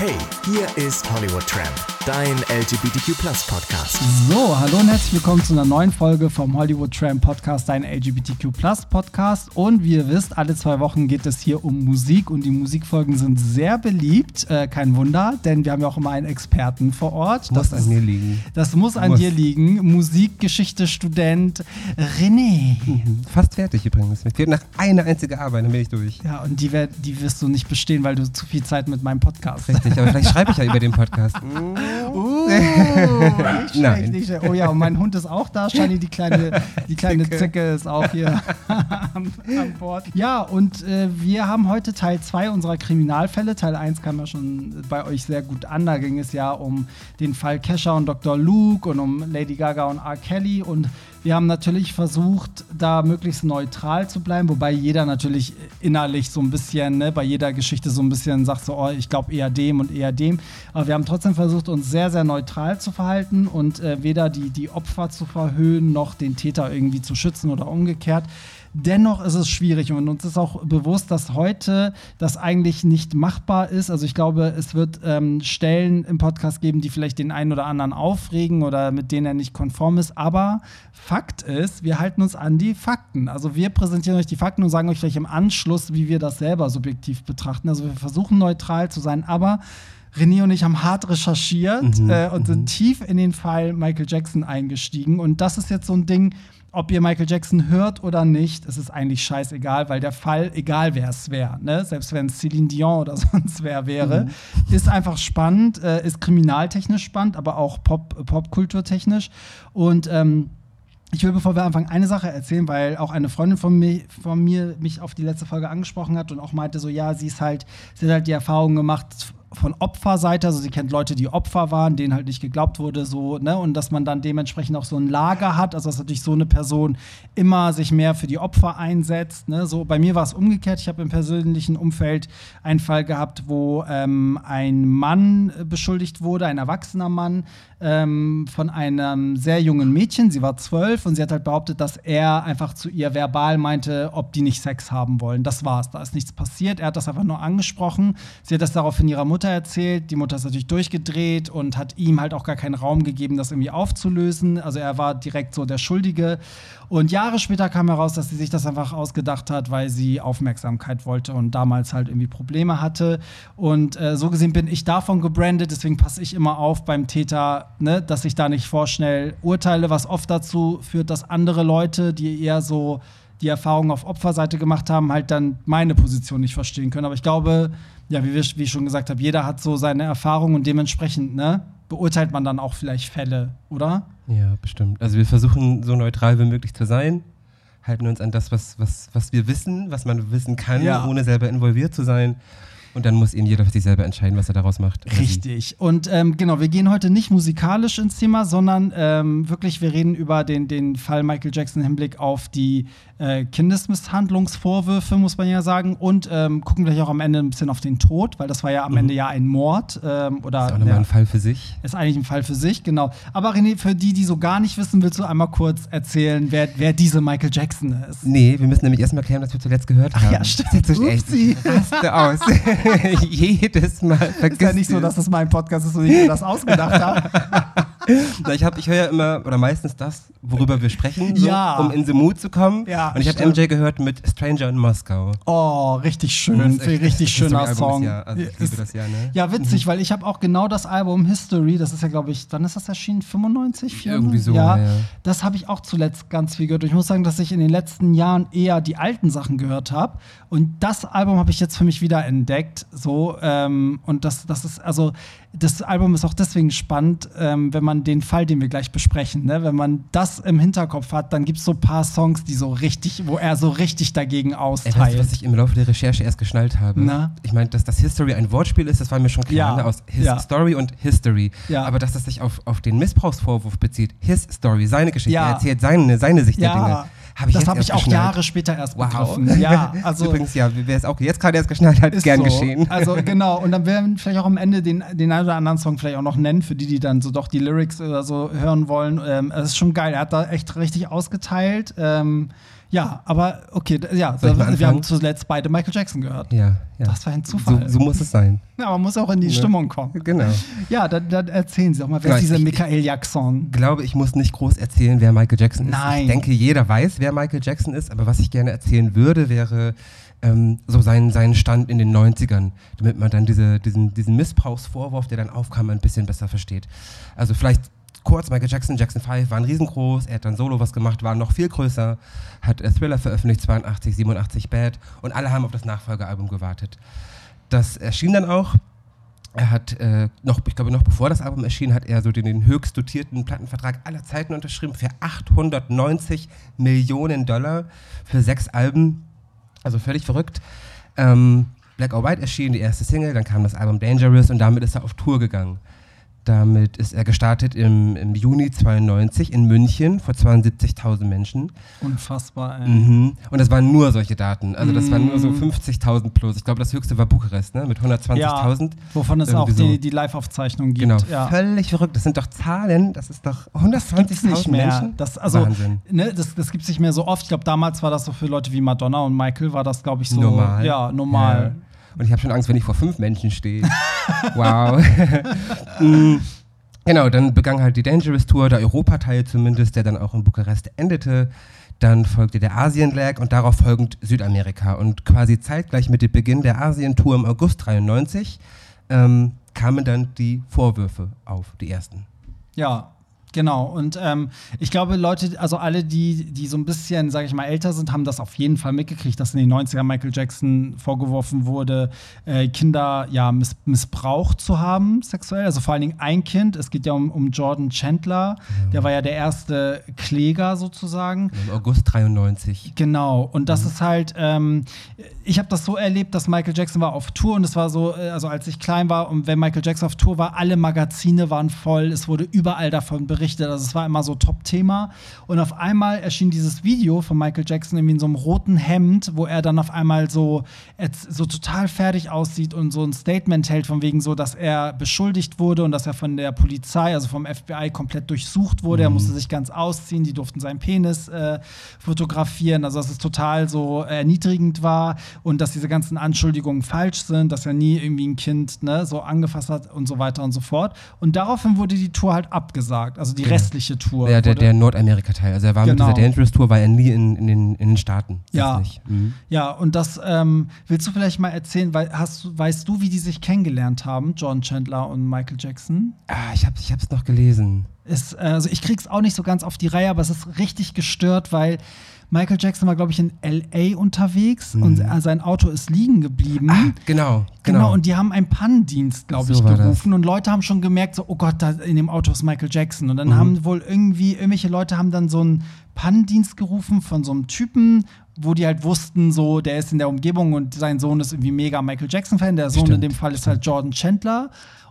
Hey, hier ist Hollywood Tramp, dein LGBTQ Podcast. So, hallo und herzlich willkommen zu einer neuen Folge vom Hollywood Tramp Podcast, dein LGBTQ Podcast. Und wie ihr wisst, alle zwei Wochen geht es hier um Musik und die Musikfolgen sind sehr beliebt. Äh, kein Wunder, denn wir haben ja auch immer einen Experten vor Ort. Muss das an mir liegen. Das muss an muss. dir liegen. Musikgeschichte-Student René. Mhm. Fast fertig übrigens. Mir fehlt noch eine einzige Arbeit, dann bin ich durch. Ja, und die, die wirst du nicht bestehen, weil du zu viel Zeit mit meinem Podcast hast. Richtig, aber vielleicht schreibe ich ja über den Podcast. Uh, nicht schlecht, nicht schlecht. Oh ja, und mein Hund ist auch da. Shani, die kleine, die kleine Zicke. Zicke ist auch hier an, an Bord. Ja, und äh, wir haben heute Teil 2 unserer Kriminalfälle. Teil 1 kam ja schon bei euch sehr gut an. Da ging es ja um den Fall Kesha und Dr. Luke und um Lady Gaga und R. Kelly. Und wir haben natürlich versucht, da möglichst neutral zu bleiben, wobei jeder natürlich innerlich so ein bisschen, ne, bei jeder Geschichte so ein bisschen sagt so, oh, ich glaube eher dem und eher dem. Aber wir haben trotzdem versucht, uns sehr, sehr neutral zu verhalten und äh, weder die, die Opfer zu verhöhnen, noch den Täter irgendwie zu schützen oder umgekehrt. Dennoch ist es schwierig und uns ist auch bewusst, dass heute das eigentlich nicht machbar ist. Also ich glaube, es wird ähm, Stellen im Podcast geben, die vielleicht den einen oder anderen aufregen oder mit denen er nicht konform ist. Aber Fakt ist, wir halten uns an die Fakten. Also wir präsentieren euch die Fakten und sagen euch vielleicht im Anschluss, wie wir das selber subjektiv betrachten. Also wir versuchen neutral zu sein, aber René und ich haben hart recherchiert mhm, äh, und sind mhm. tief in den Fall Michael Jackson eingestiegen. Und das ist jetzt so ein Ding, ob ihr Michael Jackson hört oder nicht, es ist eigentlich scheißegal, weil der Fall, egal wer es wäre, ne? selbst wenn es Celine Dion oder sonst wer wäre, mhm. ist einfach spannend, äh, ist kriminaltechnisch spannend, aber auch Pop, Popkulturtechnisch. Und ähm, ich will, bevor wir anfangen, eine Sache erzählen, weil auch eine Freundin von mir, von mir mich auf die letzte Folge angesprochen hat und auch meinte so, ja, sie ist halt, sie hat halt die Erfahrung gemacht von Opferseite, also sie kennt Leute, die Opfer waren, denen halt nicht geglaubt wurde, so, ne, und dass man dann dementsprechend auch so ein Lager hat, also dass natürlich so eine Person immer sich mehr für die Opfer einsetzt, ne, so, bei mir war es umgekehrt, ich habe im persönlichen Umfeld einen Fall gehabt, wo ähm, ein Mann beschuldigt wurde, ein erwachsener Mann, ähm, von einem sehr jungen Mädchen, sie war zwölf und sie hat halt behauptet, dass er einfach zu ihr verbal meinte, ob die nicht Sex haben wollen, das war's, da ist nichts passiert, er hat das einfach nur angesprochen, sie hat das daraufhin ihrer Mutter erzählt. Die Mutter ist natürlich durchgedreht und hat ihm halt auch gar keinen Raum gegeben, das irgendwie aufzulösen. Also er war direkt so der Schuldige. Und Jahre später kam heraus, dass sie sich das einfach ausgedacht hat, weil sie Aufmerksamkeit wollte und damals halt irgendwie Probleme hatte. Und äh, so gesehen bin ich davon gebrandet, deswegen passe ich immer auf beim Täter, ne, dass ich da nicht vorschnell urteile, was oft dazu führt, dass andere Leute, die eher so die Erfahrung auf Opferseite gemacht haben, halt dann meine Position nicht verstehen können. Aber ich glaube, ja, wie, wir, wie ich schon gesagt habe, jeder hat so seine Erfahrung und dementsprechend ne, beurteilt man dann auch vielleicht Fälle, oder? Ja, bestimmt. Also wir versuchen so neutral wie möglich zu sein, halten uns an das, was, was, was wir wissen, was man wissen kann, ja. ohne selber involviert zu sein. Und dann muss eben jeder für sich selber entscheiden, was er daraus macht. Richtig. Und ähm, genau, wir gehen heute nicht musikalisch ins Thema, sondern ähm, wirklich, wir reden über den, den Fall Michael Jackson im Hinblick auf die äh, Kindesmisshandlungsvorwürfe, muss man ja sagen. Und ähm, gucken gleich auch am Ende ein bisschen auf den Tod, weil das war ja am mhm. Ende ja ein Mord. Ähm, oder, ist auch nochmal ein Fall für sich. Ist eigentlich ein Fall für sich, genau. Aber René, für die, die so gar nicht wissen, willst du einmal kurz erzählen, wer, wer diese Michael Jackson ist? Nee, wir müssen nämlich erstmal klären, was wir zuletzt gehört haben. Ach ja, stimmt. Das ist echt aus. Jedes Mal vergisst Ist ja nicht so, dass das mein Podcast ist und ich mir das ausgedacht habe. Na, ich, ich höre ja immer, oder meistens das, worüber wir sprechen, so, ja. um in the mood zu kommen. Ja, und ich habe MJ gehört mit Stranger in Moskau. Oh, richtig schön. Echt, richtig schöner Song. Also ich liebe das ja, ne? Ja, witzig, mhm. weil ich habe auch genau das Album History, das ist ja, glaube ich, wann ist das erschienen? 95? 94? Irgendwie so, ja. ja. Das habe ich auch zuletzt ganz viel gehört. Ich muss sagen, dass ich in den letzten Jahren eher die alten Sachen gehört habe. Und das Album habe ich jetzt für mich wieder entdeckt. So, ähm, und das, das ist, also, das Album ist auch deswegen spannend, ähm, wenn man den Fall, den wir gleich besprechen, ne, wenn man das im Hinterkopf hat, dann gibt es so ein paar Songs, die so richtig, wo er so richtig dagegen austeilt. Ey, weißt du, was ich im Laufe der Recherche erst geschnallt habe? Na? Ich meine, dass das History ein Wortspiel ist, das war mir schon klar, ja. ne, aus His ja. Story und History. Ja. Aber dass das sich auf, auf den Missbrauchsvorwurf bezieht, His Story, seine Geschichte, er erzählt seine, seine Sicht der Dinge. Hab ich das habe ich auch Jahre später erst wow. begriffen. Ja, also Übrigens, ja, wer es auch jetzt gerade erst geschnallt hat, ist gern so. geschehen. Also genau, und dann werden wir vielleicht auch am Ende den, den einen oder anderen Song vielleicht auch noch nennen, für die, die dann so doch die Lyrics oder so hören wollen. Ähm, es ist schon geil, er hat da echt richtig ausgeteilt. Ähm, Ja, aber okay, ja, so, wir haben zuletzt beide Michael Jackson gehört. Ja, ja. Das war ein Zufall. So, so muss es sein. Ja, man muss auch in die ja. Stimmung kommen. Genau. Ja, dann, dann erzählen Sie doch mal, wer ist dieser Michael Jackson? Ich glaube, ich muss nicht groß erzählen, wer Michael Jackson ist. Nein. Ich denke, jeder weiß, wer Michael Jackson ist, aber was ich gerne erzählen würde, wäre ähm, so seinen, seinen Stand in den 90ern, damit man dann diese, diesen, diesen Missbrauchsvorwurf, der dann aufkam, ein bisschen besser versteht. Also vielleicht kurz, Michael Jackson, Jackson 5 waren riesengroß, er hat dann Solo was gemacht, war noch viel größer, hat äh, Thriller veröffentlicht, 82, 87 Bad und alle haben auf das Nachfolgealbum gewartet. Das erschien dann auch. Er hat äh, noch, ich glaube, noch bevor das Album erschien, hat er so den, den höchst dotierten Plattenvertrag aller Zeiten unterschrieben für 890 Millionen Dollar für sechs Alben. Also völlig verrückt. Ähm, Black or White erschien, die erste Single, dann kam das Album Dangerous und damit ist er auf Tour gegangen. Damit ist er gestartet im, im Juni 92 in München vor 72.000 Menschen. Unfassbar, ey. Mhm. Und das waren nur solche Daten. Also das mm. waren nur so 50.000 mhm. plus. Ich glaube, das höchste war Bukarest, ne? Mit 120.000. Ja, wovon es auch so. die, die Live-Aufzeichnungen gibt. Genau, ja. völlig verrückt. Das sind doch Zahlen, das ist doch 120.000 Menschen. Das, also, Wahnsinn. Ne, das, das gibt es nicht mehr so oft. Ich glaube, damals war das so für Leute wie Madonna und Michael, war das, glaube ich, so. Normal. Ja, normal. Ja. Und ich habe schon Angst, wenn ich vor fünf Menschen stehe. wow. mm. Genau, dann begann halt die Dangerous Tour, der Europateil zumindest, der dann auch in Bukarest endete. Dann folgte der Asien-Lag und darauf folgend Südamerika. Und quasi zeitgleich mit dem Beginn der Asien-Tour im August 93 ähm, kamen dann die Vorwürfe auf, die ersten. Ja, Genau, und ähm, ich glaube, Leute, also alle, die, die so ein bisschen, sage ich mal, älter sind, haben das auf jeden Fall mitgekriegt, dass in den 90ern Michael Jackson vorgeworfen wurde, äh, Kinder ja miss missbraucht zu haben, sexuell. Also vor allen Dingen ein Kind. Es geht ja um, um Jordan Chandler, ja. der war ja der erste Kläger sozusagen. Im August 93. Genau, und das mhm. ist halt, ähm, ich habe das so erlebt, dass Michael Jackson war auf Tour und es war so, äh, also als ich klein war und wenn Michael Jackson auf Tour war, alle Magazine waren voll, es wurde überall davon berichtet berichtet. Also es war immer so Top-Thema. Und auf einmal erschien dieses Video von Michael Jackson irgendwie in so einem roten Hemd, wo er dann auf einmal so, so total fertig aussieht und so ein Statement hält, von wegen so, dass er beschuldigt wurde und dass er von der Polizei, also vom FBI, komplett durchsucht wurde. Mhm. Er musste sich ganz ausziehen, die durften seinen Penis äh, fotografieren. Also dass es total so erniedrigend war und dass diese ganzen Anschuldigungen falsch sind, dass er nie irgendwie ein Kind ne, so angefasst hat und so weiter und so fort. Und daraufhin wurde die Tour halt abgesagt. Also die restliche Tour. Ja, der, der Nordamerika-Teil. Also er war genau. mit dieser Dangerous Tour, war er nie in, in, den, in den Staaten. Ja. Mhm. Ja, und das ähm, willst du vielleicht mal erzählen, weil hast, weißt du, wie die sich kennengelernt haben, John Chandler und Michael Jackson? Ah, ich habe es ich noch gelesen. Ist, also ich krieg's auch nicht so ganz auf die Reihe, aber es ist richtig gestört, weil Michael Jackson war, glaube ich, in L.A. unterwegs mhm. und sein Auto ist liegen geblieben. Ah, genau, genau. Genau, und die haben einen Pannendienst, glaube ich, so gerufen und Leute haben schon gemerkt, so, oh Gott, da in dem Auto ist Michael Jackson. Und dann mhm. haben wohl irgendwie, irgendwelche Leute haben dann so einen Pannendienst gerufen von so einem Typen, wo die halt wussten, so, der ist in der Umgebung und sein Sohn ist irgendwie mega Michael Jackson-Fan. Der Sohn Stimmt. in dem Fall ist halt Jordan Chandler.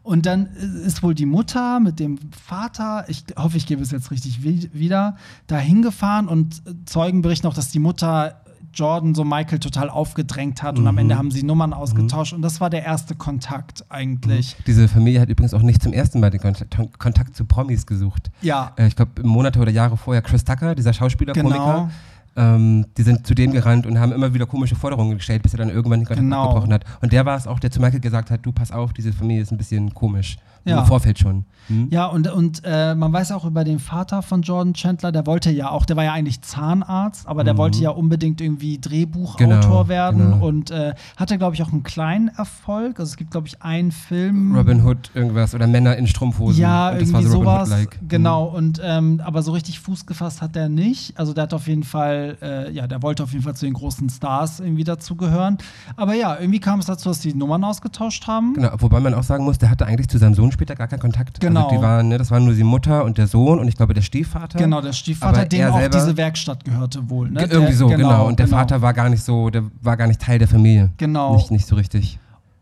Und dann ist wohl die Mutter mit dem Vater, ich hoffe, ich gebe es jetzt richtig wieder, da hingefahren und Zeugen berichten auch, dass die Mutter Jordan so Michael total aufgedrängt hat mhm. und am Ende mhm. haben sie Nummern ausgetauscht mhm. und das war der erste Kontakt eigentlich. Mhm. Diese Familie hat übrigens auch nicht zum ersten Mal den Kontakt, Kontakt zu Promis gesucht. Ja. Äh, ich glaube, Monate oder Jahre vorher Chris Tucker, dieser Schauspieler, genau. Komiker, ähm, die sind zu dem gerannt und haben immer wieder komische Forderungen gestellt, bis er dann irgendwann den Kontakt genau. abgebrochen hat. Und der war es auch, der zu Michael gesagt hat, du pass auf, diese Familie ist ein bisschen komisch. Ja. Im Vorfeld schon. Hm? Ja, und, und äh, man weiß auch über den Vater von Jordan Chandler, der wollte ja auch, der war ja eigentlich Zahnarzt, aber der mhm. wollte ja unbedingt irgendwie Drehbuchautor genau, werden genau. und äh, hatte, glaube ich, auch einen kleinen Erfolg. Also es gibt, glaube ich, einen Film. Robin Hood, irgendwas, oder Männer in Strumpfhosen. Ja, und irgendwie so sowas. Genau, mhm. und ähm, aber so richtig Fuß gefasst hat der nicht. Also der hat auf jeden Fall, äh, ja, der wollte auf jeden Fall zu den großen Stars irgendwie dazugehören. Aber ja, irgendwie kam es dazu, dass die Nummern ausgetauscht haben. Genau, wobei man auch sagen muss, der hatte eigentlich zu seinem Sohn später gar keinen Kontakt. Genau. Also die waren, ne, das waren nur die Mutter und der Sohn und ich glaube der Stiefvater. Genau, der Stiefvater, dem auch diese Werkstatt gehörte wohl. Ne? Irgendwie so, genau. genau. Und der genau. Vater war gar nicht so, der war gar nicht Teil der Familie. Genau. Nicht, nicht so richtig.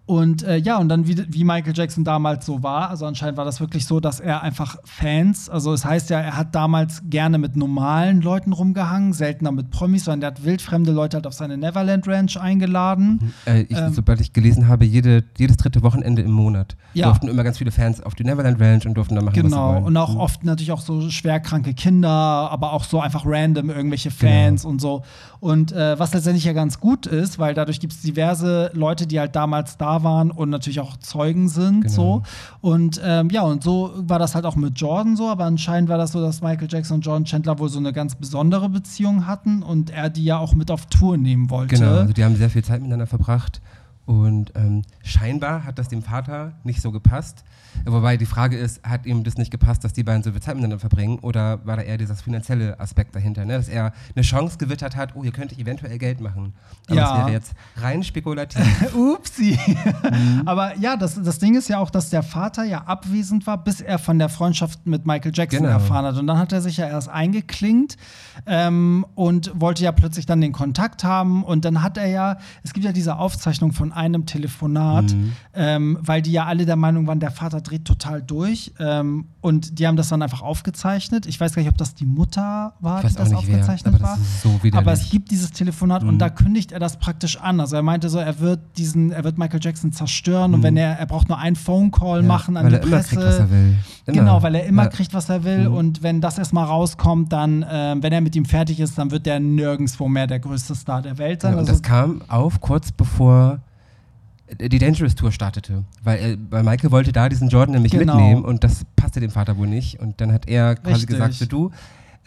Und äh, ja, und dann wie, wie Michael Jackson damals so war, also anscheinend war das wirklich so, dass er einfach Fans, also es heißt ja, er hat damals gerne mit normalen Leuten rumgehangen, seltener mit Promis, sondern er hat wildfremde Leute halt auf seine Neverland Ranch eingeladen. Äh, ich, ähm, sobald ich gelesen habe, jede, jedes dritte Wochenende im Monat ja. durften immer ganz viele Fans auf die Neverland Ranch und durften da machen, genau. was sie wollen. Genau, und auch mhm. oft natürlich auch so schwerkranke Kinder, aber auch so einfach random irgendwelche Fans genau. und so. Und äh, was letztendlich ja ganz gut ist, weil dadurch gibt es diverse Leute, die halt damals da waren und natürlich auch Zeugen sind. Genau. So. Und ähm, ja, und so war das halt auch mit Jordan so, aber anscheinend war das so, dass Michael Jackson und Jordan Chandler wohl so eine ganz besondere Beziehung hatten und er die ja auch mit auf Tour nehmen wollte. Genau, also die haben sehr viel Zeit miteinander verbracht. Und ähm, scheinbar hat das dem Vater nicht so gepasst. Wobei die Frage ist, hat ihm das nicht gepasst, dass die beiden so viel Zeit miteinander verbringen? Oder war da eher dieser finanzielle Aspekt dahinter? Ne? Dass er eine Chance gewittert hat, oh, hier könnte ich eventuell Geld machen. Aber ja. das wäre jetzt rein spekulativ. Upsi. Mhm. Aber ja, das, das Ding ist ja auch, dass der Vater ja abwesend war, bis er von der Freundschaft mit Michael Jackson genau. erfahren hat. Und dann hat er sich ja erst eingeklinkt ähm, und wollte ja plötzlich dann den Kontakt haben. Und dann hat er ja, es gibt ja diese Aufzeichnung von einem Telefonat, mhm. ähm, weil die ja alle der Meinung waren, der Vater dreht total durch. Ähm, und die haben das dann einfach aufgezeichnet. Ich weiß gar nicht, ob das die Mutter war, die das aufgezeichnet wer, aber das war. So aber es gibt dieses Telefonat mhm. und da kündigt er das praktisch an. Also er meinte so, er wird diesen, er wird Michael Jackson zerstören mhm. und wenn er, er braucht nur einen Phone Call ja, machen an die Presse. Kriegt, was er will. Immer. Genau, weil er immer ja. kriegt, was er will. Mhm. Und wenn das erstmal rauskommt, dann, äh, wenn er mit ihm fertig ist, dann wird der nirgendwo mehr der größte Star der Welt sein. Ja, und also, das kam auf kurz bevor die Dangerous Tour startete. Weil, er, weil Michael wollte da diesen Jordan nämlich genau. mitnehmen und das passte dem Vater wohl nicht. Und dann hat er quasi Richtig. gesagt, so, du,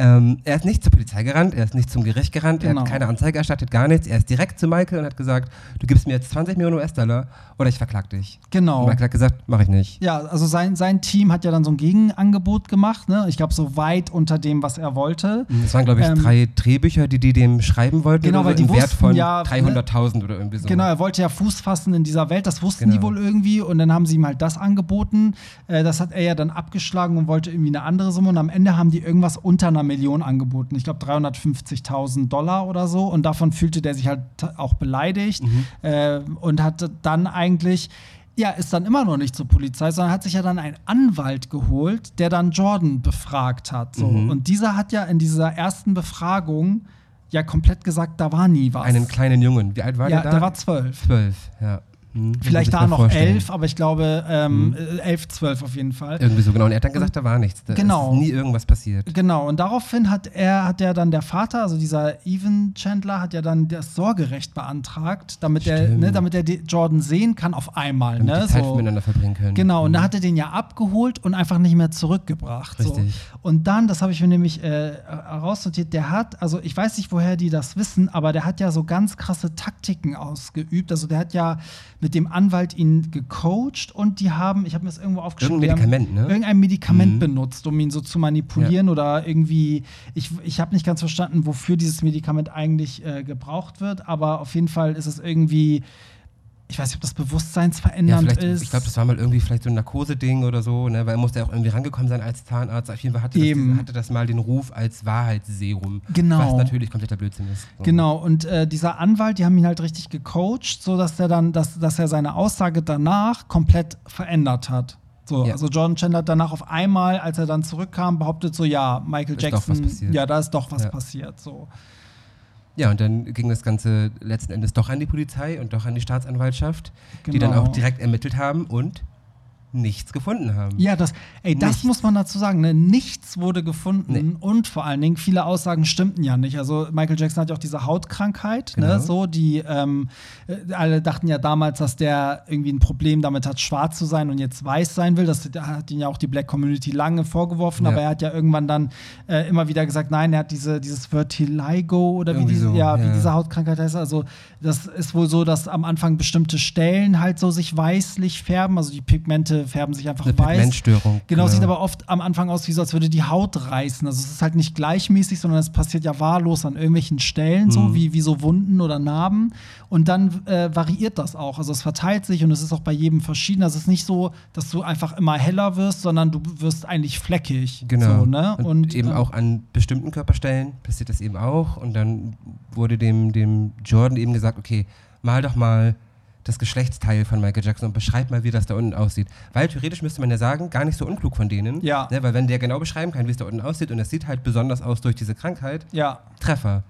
ähm, er ist nicht zur Polizei gerannt, er ist nicht zum Gericht gerannt, genau. er hat genau. keine Anzeige erstattet, gar nichts. Er ist direkt zu Michael und hat gesagt, du gibst mir jetzt 20 Millionen US-Dollar oder ich verklag dich. Genau. Und Michael hat gesagt, mache ich nicht. Ja, also sein, sein Team hat ja dann so ein Gegenangebot gemacht, ne? ich glaube so weit unter dem, was er wollte. Es waren glaube ich ähm, drei Drehbücher, die die dem schreiben wollten, genau, weil so, die im Wert von ja, 300.000 ne? oder irgendwie so. Genau, er wollte ja Fuß fassen in dieser Welt, das wussten genau. die wohl irgendwie und dann haben sie ihm halt das angeboten. Äh, das hat er ja dann abgeschlagen und wollte irgendwie eine andere Summe und am Ende haben die irgendwas unter einer Million angeboten. Ich glaube 350.000 Dollar oder so. Und davon fühlte der sich halt auch beleidigt mhm. äh, und hatte dann eigentlich ja, ist dann immer noch nicht zur Polizei, sondern hat sich ja dann einen Anwalt geholt, der dann Jordan befragt hat. So. Mhm. Und dieser hat ja in dieser ersten Befragung ja komplett gesagt, da war nie was. Einen kleinen Jungen. Wie alt war ja, der da? Der war zwölf. Zwölf, ja. Hm, Vielleicht da noch vorstellen. elf, aber ich glaube ähm, hm. elf, zwölf auf jeden Fall. Irgendwie so, genau. Und er hat dann gesagt, da war nichts. Da genau. ist nie irgendwas passiert. Genau. Und daraufhin hat er, hat er dann der Vater, also dieser Evan Chandler, hat ja dann das Sorgerecht beantragt, damit er, ne, damit er Jordan sehen kann auf einmal. Damit ne? die Zeit so. miteinander verbringen können. Genau. Und mhm. da hat er den ja abgeholt und einfach nicht mehr zurückgebracht. Richtig. So. Und dann, das habe ich mir nämlich äh, herausnotiert, der hat, also ich weiß nicht, woher die das wissen, aber der hat ja so ganz krasse Taktiken ausgeübt. Also der hat ja mit dem Anwalt ihn gecoacht und die haben, ich habe mir das irgendwo aufgeschrieben, irgendein Medikament, ne? irgendein Medikament mhm. benutzt, um ihn so zu manipulieren ja. oder irgendwie, ich, ich habe nicht ganz verstanden, wofür dieses Medikament eigentlich äh, gebraucht wird, aber auf jeden Fall ist es irgendwie ich weiß nicht, ob das bewusstseinsverändernd ja, ist. Ich glaube, das war mal irgendwie vielleicht so ein Narkose-Ding oder so, ne? weil er musste ja auch irgendwie rangekommen sein als Zahnarzt. Auf jeden Fall hatte, das, hatte das, mal den Ruf als Wahrheitsserum. Genau. Was natürlich kompletter Blödsinn ist. So. Genau, und äh, dieser Anwalt, die haben ihn halt richtig gecoacht, sodass er dann, dass, dass er seine Aussage danach komplett verändert hat. So, ja. Also John Chandler hat danach auf einmal, als er dann zurückkam, behauptet so, ja, Michael ist Jackson, ja, da ist doch was ja. passiert. So. Ja, und dann ging das Ganze letzten Endes doch an die Polizei und doch an die Staatsanwaltschaft, genau. die dann auch direkt ermittelt haben und nichts gefunden haben. Ja, das, ey, das nichts. muss man dazu sagen. Ne? Nichts wurde gefunden nee. und vor allen Dingen viele Aussagen stimmten ja nicht. Also Michael Jackson hat ja auch diese Hautkrankheit, ne? genau. ne? so die ähm, äh, alle dachten ja damals, dass der irgendwie ein Problem damit hat, schwarz zu sein und jetzt weiß sein will. Das hat ihn ja auch die Black Community lange vorgeworfen, ja. aber er hat ja irgendwann dann äh, immer wieder gesagt, nein, er hat diese dieses Vertiligo oder wie diese, so, ja, ja, wie diese Hautkrankheit heißt. Also das ist wohl so, dass am Anfang bestimmte Stellen halt so sich weißlich färben, also die Pigmente färben sich einfach eine weiß. Pigmentstörung. Genau, ja. sieht aber oft am Anfang aus, wie so, als würde die Haut reißen. Also es ist halt nicht gleichmäßig, sondern es passiert ja wahllos an irgendwelchen Stellen, mhm. so wie, wie so Wunden oder Narben. Und dann äh, variiert das auch. Also es verteilt sich und es ist auch bei jedem verschieden. Also es ist nicht so, dass du einfach immer heller wirst, sondern du wirst eigentlich fleckig. Genau. So, ne? und, und, eben ähm, auch an bestimmten Körperstellen passiert das eben auch. Und dann wurde dem, dem Jordan eben gesagt, okay, mal doch mal das Geschlechtsteil von Michael Jackson und beschreib mal, wie das da unten aussieht. Weil theoretisch müsste man ja sagen, gar nicht so unklug von denen. Ja. Ne, weil wenn der genau beschreiben kann, wie es da unten aussieht und es sieht halt besonders aus durch diese Krankheit, ja. Treffer.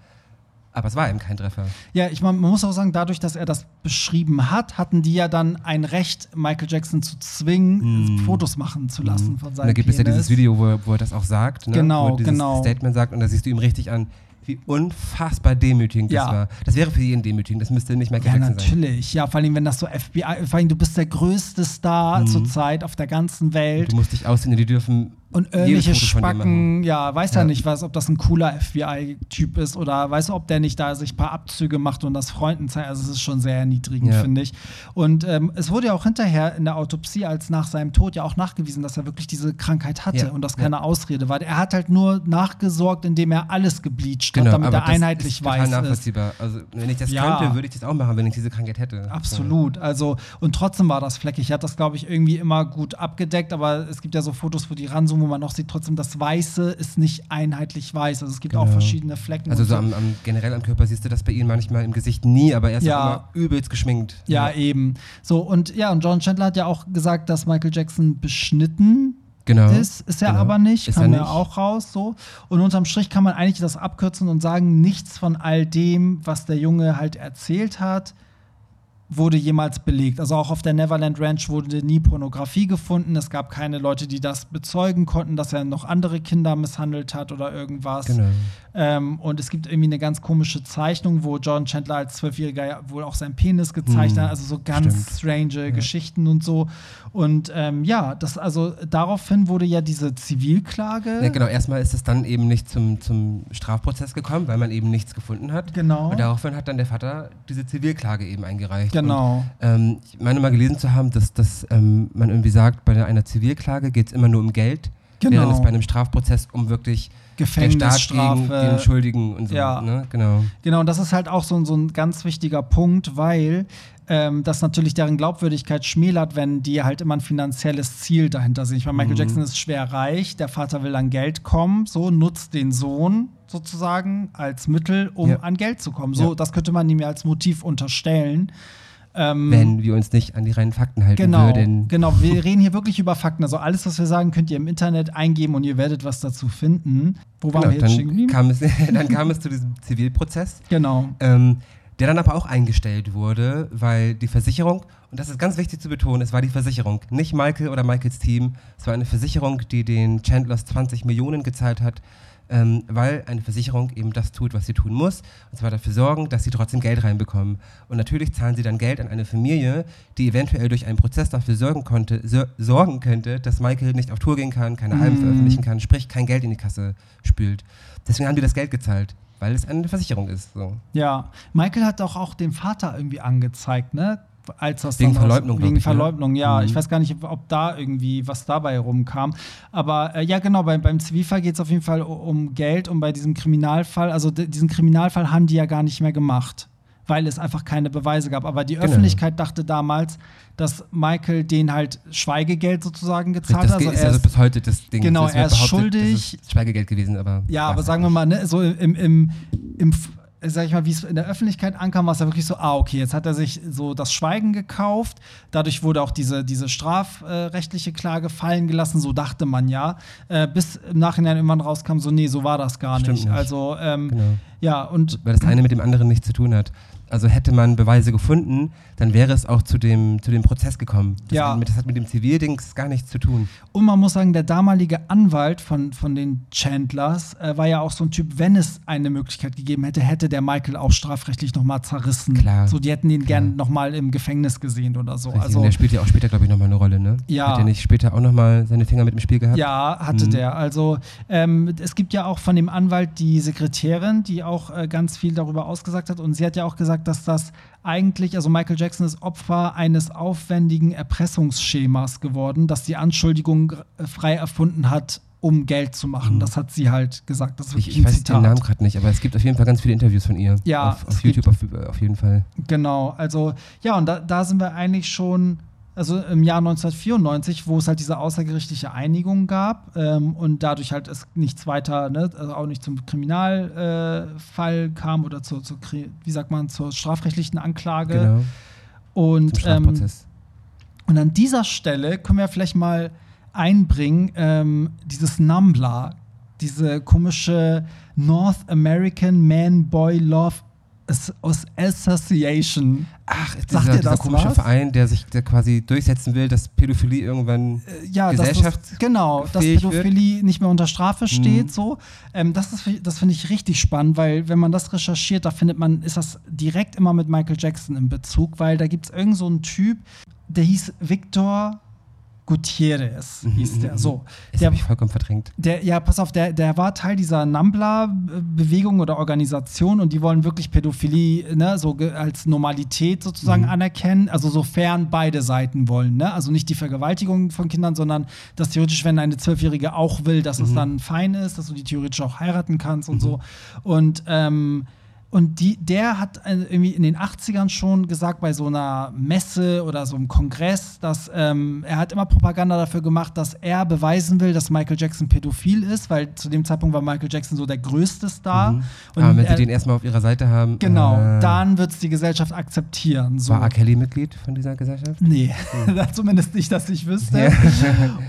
Aber es war eben kein Treffer. Ja, ich meine, man muss auch sagen, dadurch, dass er das beschrieben hat, hatten die ja dann ein Recht, Michael Jackson zu zwingen, mm. Fotos machen zu lassen mm. von seinem da gibt Penis. es ja dieses Video, wo er, wo er das auch sagt. Ne? Genau, wo er dieses genau. Statement sagt und da siehst du ihm richtig an, wie unfassbar demütigend Ja. das war. Das wäre für jeden demütigend, das müsste nicht Michael Ja, Jackson sein. natürlich. Ja, vor allem, wenn das so FBI, vor allem, du bist der größte Star Mhm. zurzeit auf der ganzen Welt. Du musst dich aussehen, die dürfen Und irgendwelche. Spacken, ja, weiß ja Ja. nicht, was, ob das ein cooler FBI-Typ ist oder weiß, ob der nicht da sich ein paar Abzüge macht und das Freunden zeigt. Also, es ist schon sehr erniedrigend, Ja. finde ich. Und ähm, es wurde ja auch hinterher in der Autopsie, als nach seinem Tod ja auch nachgewiesen, dass er wirklich diese Krankheit hatte und das keine Ausrede war. Er hat halt nur nachgesorgt, indem er alles gebleached Genau, hat, damit aber er das einheitlich ist total weiß ist. nachvollziehbar. Also, wenn ich das Ja. könnte, würde ich das auch machen, wenn ich diese Krankheit hätte. Absolut. Also, und trotzdem war das fleckig. Er hat das, glaube ich, irgendwie immer gut abgedeckt, aber es gibt ja so Fotos, wo die ranzoomen, wo man noch sieht, trotzdem das Weiße ist nicht einheitlich weiß. Also es gibt auch Genau. verschiedene Flecken. Also so am, am, generell am Körper siehst du das bei ihm manchmal im Gesicht nie, aber er ist Ja. auch immer übelst geschminkt. ja, eben. So, und ja, und John Chandler hat ja auch gesagt, dass Michael Jackson beschnitten Genau. ist, ist er genau. aber nicht, Ist kam er ja nicht. auch raus so. Und unterm Strich kann man eigentlich das abkürzen und sagen, nichts von all dem, was der Junge halt erzählt hat, wurde jemals belegt. Also auch auf der Neverland Ranch wurde nie Pornografie gefunden. Es gab keine Leute, die das bezeugen konnten, dass er noch andere Kinder misshandelt hat oder irgendwas. Genau. Ähm, und es gibt irgendwie eine ganz komische Zeichnung, wo John Chandler als Zwölfjähriger ja wohl auch seinen Penis gezeichnet Hm, hat. Also so ganz stimmt. strange Geschichten und so. Und ähm, ja, das also daraufhin wurde ja diese Zivilklage. Ja, genau, erstmal ist es dann eben nicht zum, zum Strafprozess gekommen, weil man eben nichts gefunden hat. Genau. Und daraufhin hat dann der Vater diese Zivilklage eben eingereicht. Genau. Und, ähm, ich meine mal gelesen zu haben, dass, dass ähm, man irgendwie sagt, bei einer Zivilklage geht es immer nur um Geld, Genau. während es bei einem Strafprozess um wirklich Gefängnisstrafe. den Schuldigen und so. Ja. Ne? Genau. Genau, und das ist halt auch so, ein- so ein ganz wichtiger Punkt, weil ähm, das natürlich deren Glaubwürdigkeit schmälert, wenn die halt immer ein finanzielles Ziel dahinter sehen. Ich meine, Michael Mhm. Jackson ist schwer reich, der Vater will an Geld kommen, so nutzt den Sohn sozusagen als Mittel, um Ja. an Geld zu kommen. So, Ja. das könnte man ihm ja als Motiv unterstellen. Ähm, Wenn wir uns nicht an die reinen Fakten halten Genau, würden. genau. Wir reden hier wirklich über Fakten. Also alles, was wir sagen, könnt ihr im Internet eingeben und ihr werdet was dazu finden. Wo waren Genau, wir jetzt dann, kam es, dann kam es zu diesem Zivilprozess. Genau. ähm, der dann aber auch eingestellt wurde, weil die Versicherung, und das ist ganz wichtig zu betonen, es war die Versicherung, nicht Michael oder Michaels Team, es war eine Versicherung, die den Chandlers 20 Millionen gezahlt hat, ähm, weil eine Versicherung eben das tut, was sie tun muss, und zwar dafür sorgen, dass sie trotzdem Geld reinbekommen. Und natürlich zahlen sie dann Geld an eine Familie, die eventuell durch einen Prozess dafür sorgen, konnte, so, sorgen könnte, dass Michael nicht auf Tour gehen kann, keine Alben Mhm. veröffentlichen kann, sprich kein Geld in die Kasse spült. Deswegen haben die das Geld gezahlt, weil es eine Versicherung ist. So. Ja, Michael hat doch auch den Vater irgendwie angezeigt, ne? Als das Wegen Verleugnung, glaub Wegen ich, ne? Verleugnung, ja. Mhm. Ich weiß gar nicht, ob da irgendwie was dabei rumkam. Aber äh, ja, genau, bei, beim Zivilfall geht es auf jeden Fall um Geld und bei diesem Kriminalfall, also diesen Kriminalfall haben die ja gar nicht mehr gemacht, weil es einfach keine Beweise gab. Aber die Genau. Öffentlichkeit dachte damals, dass Michael den halt Schweigegeld sozusagen gezahlt Das hat. ist er also ist- bis heute das Ding. Genau, wird er ist schuldig. Das ist Schweigegeld gewesen, aber. Ja, aber sagen wir mal, ne, so im, im, im sag ich mal, wie es in der Öffentlichkeit ankam, war es ja wirklich so, ah, okay, jetzt hat er sich so das Schweigen gekauft. Dadurch wurde auch diese, diese strafrechtliche Klage fallen gelassen, so dachte man ja. Äh, bis im Nachhinein irgendwann rauskam, so, nee, so war das gar nicht. nicht. Also, ähm, Genau. ja, und Weil das eine mit dem anderen nichts zu tun hat. Also hätte man Beweise gefunden, dann wäre es auch zu dem, zu dem Prozess gekommen. Das, Ja. hat mit, das hat mit dem Zivildings gar nichts zu tun. Und man muss sagen, der damalige Anwalt von, von den Chandlers äh, war ja auch so ein Typ, wenn es eine Möglichkeit gegeben hätte, hätte der Michael auch strafrechtlich nochmal zerrissen. Klar, So, die hätten ihn klar. gern nochmal im Gefängnis gesehen oder so. Richtig. Also, Und der spielt ja auch später, glaube ich, nochmal eine Rolle, ne? Ja. Hat er nicht später auch nochmal seine Finger mit im Spiel gehabt? Ja, hatte Mhm. der. Also ähm, es gibt ja auch von dem Anwalt die Sekretärin, die auch äh, ganz viel darüber ausgesagt hat. Und sie hat ja auch gesagt, dass das eigentlich, also Michael Jackson ist Opfer eines aufwendigen Erpressungsschemas geworden, das die Anschuldigung äh, frei erfunden hat, um Geld zu machen. Mhm. Das hat sie halt gesagt. Das ist Ich, ich weiß den Namen gerade nicht, aber es gibt auf jeden Fall ganz viele Interviews von ihr. Ja, Auf, auf YouTube auf, auf jeden Fall. Genau, also ja, und da, da sind wir eigentlich schon, also im Jahr 1994, wo es halt diese außergerichtliche Einigung gab ähm, und dadurch halt es nichts weiter, ne, also auch nicht zum Kriminalfall äh, kam oder zur, zur, wie sagt man, zur strafrechtlichen Anklage. Genau. Und, ähm, und an dieser Stelle können wir vielleicht mal einbringen, ähm, dieses Numbler, diese komische North American Man Boy Love Association. Ach, dieser, Sagt dieser komische was? Verein, der sich der quasi durchsetzen will, dass Pädophilie irgendwann äh, ja, Gesellschaft das, genau, dass Pädophilie wird. nicht mehr unter Strafe steht. Mhm. So, ähm, das das finde ich richtig spannend, weil wenn man das recherchiert, da findet man, ist das direkt immer mit Michael Jackson in Bezug, weil da gibt es irgend so einen Typ, der hieß Victor Gutierrez mhm, hieß der. Mhm, so. Das der habe ich vollkommen verdrängt. Der, ja, pass auf, der, der war Teil dieser Nambla-Bewegung oder Organisation und die wollen wirklich Pädophilie ne, so als Normalität sozusagen mhm. anerkennen. Also sofern beide Seiten wollen. Ne? Also nicht die Vergewaltigung von Kindern, sondern dass theoretisch, wenn eine Zwölfjährige auch will, dass mhm. es dann fein ist, dass du die theoretisch auch heiraten kannst und mhm. so. Und ähm, und die, der hat äh, irgendwie in den 80ern schon gesagt, bei so einer Messe oder so einem Kongress, dass ähm, er hat immer Propaganda dafür gemacht, dass er beweisen will, dass Michael Jackson pädophil ist, weil zu dem Zeitpunkt war Michael Jackson so der größte Star. Mhm. Und Aber wenn sie den erstmal auf ihrer Seite haben. Genau, äh, dann wird es die Gesellschaft akzeptieren. So. War R. Kelly Mitglied von dieser Gesellschaft? Nee, mhm. zumindest nicht, dass ich wüsste. Ja.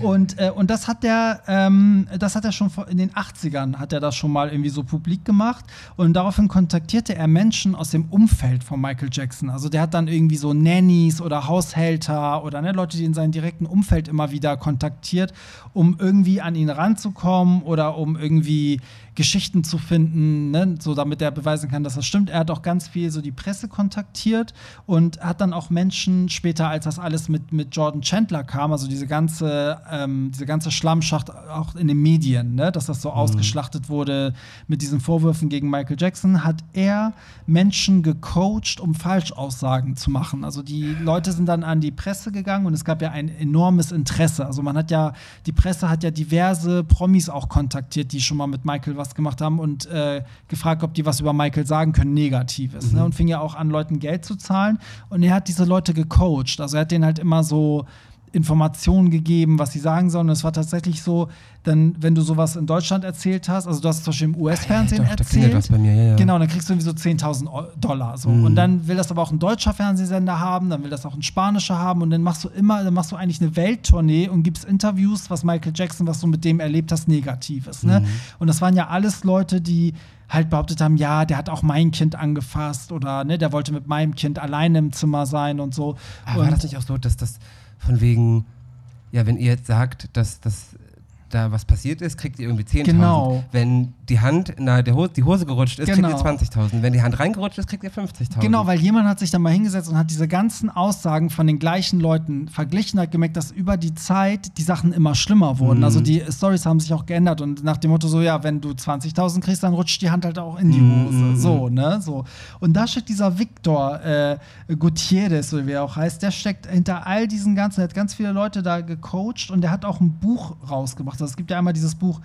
und, äh, und das hat er, ähm, das hat er schon in den 80ern hat er das schon mal irgendwie so publik gemacht und daraufhin kontaktiert kontaktierte er Menschen aus dem Umfeld von Michael Jackson. Also der hat dann irgendwie so Nannies oder Haushälter oder ne, Leute, die in seinem direkten Umfeld immer wieder kontaktiert, um irgendwie an ihn ranzukommen oder um irgendwie Geschichten zu finden, ne? so damit er beweisen kann, dass das stimmt. Er hat auch ganz viel so die Presse kontaktiert und hat dann auch Menschen später, als das alles mit, mit Jordan Chandler kam, also diese ganze, ähm, diese ganze Schlammschacht auch in den Medien, ne? dass das so mhm. ausgeschlachtet wurde mit diesen Vorwürfen gegen Michael Jackson, hat er Menschen gecoacht, um Falschaussagen zu machen. Also die Leute sind dann an die Presse gegangen und es gab ja ein enormes Interesse. Also man hat ja, die Presse hat ja diverse Promis auch kontaktiert, die schon mal mit Michael was gemacht haben und äh, gefragt, ob die was über Michael sagen können, Negatives. Ne? Mhm. Ne? Und fing ja auch an, Leuten Geld zu zahlen. Und er hat diese Leute gecoacht. Also er hat denen halt immer so Informationen gegeben, was sie sagen sollen. Und es war tatsächlich so, dann, wenn du sowas in Deutschland erzählt hast, also du hast es zum Beispiel im US-Fernsehen ja, erzählt. Bei mir, ja, ja. Genau, dann kriegst du irgendwie so 10.000 Dollar. So. Mhm. Und dann will das aber auch ein deutscher Fernsehsender haben, dann will das auch ein spanischer haben und dann machst du immer, dann machst du eigentlich eine Welttournee und gibst Interviews, was Michael Jackson, was du mit dem erlebt hast, Negatives. Ne? Mhm. Und das waren ja alles Leute, die halt behauptet haben, ja, der hat auch mein Kind angefasst oder ne, der wollte mit meinem Kind alleine im Zimmer sein und so. Aber und war das nicht auch so, dass das von wegen, ja, wenn ihr jetzt sagt, dass das da was passiert ist, kriegt ihr irgendwie 10.000. Genau. Wenn die Hand in der Hose, die Hose gerutscht ist, genau. kriegt ihr 20.000. Wenn die Hand reingerutscht ist, kriegt ihr 50.000. Genau, weil jemand hat sich dann mal hingesetzt und hat diese ganzen Aussagen von den gleichen Leuten verglichen, hat gemerkt, dass über die Zeit die Sachen immer schlimmer wurden. Mhm. Also die Stories haben sich auch geändert und nach dem Motto so, ja, wenn du 20.000 kriegst, dann rutscht die Hand halt auch in die mhm. Hose. Mhm. So, ne? So. Und da steckt dieser Victor äh, Gutierrez, oder wie er auch heißt, der steckt hinter all diesen ganzen, er hat ganz viele Leute da gecoacht und der hat auch ein Buch rausgebracht. Also es gibt ja einmal dieses Buch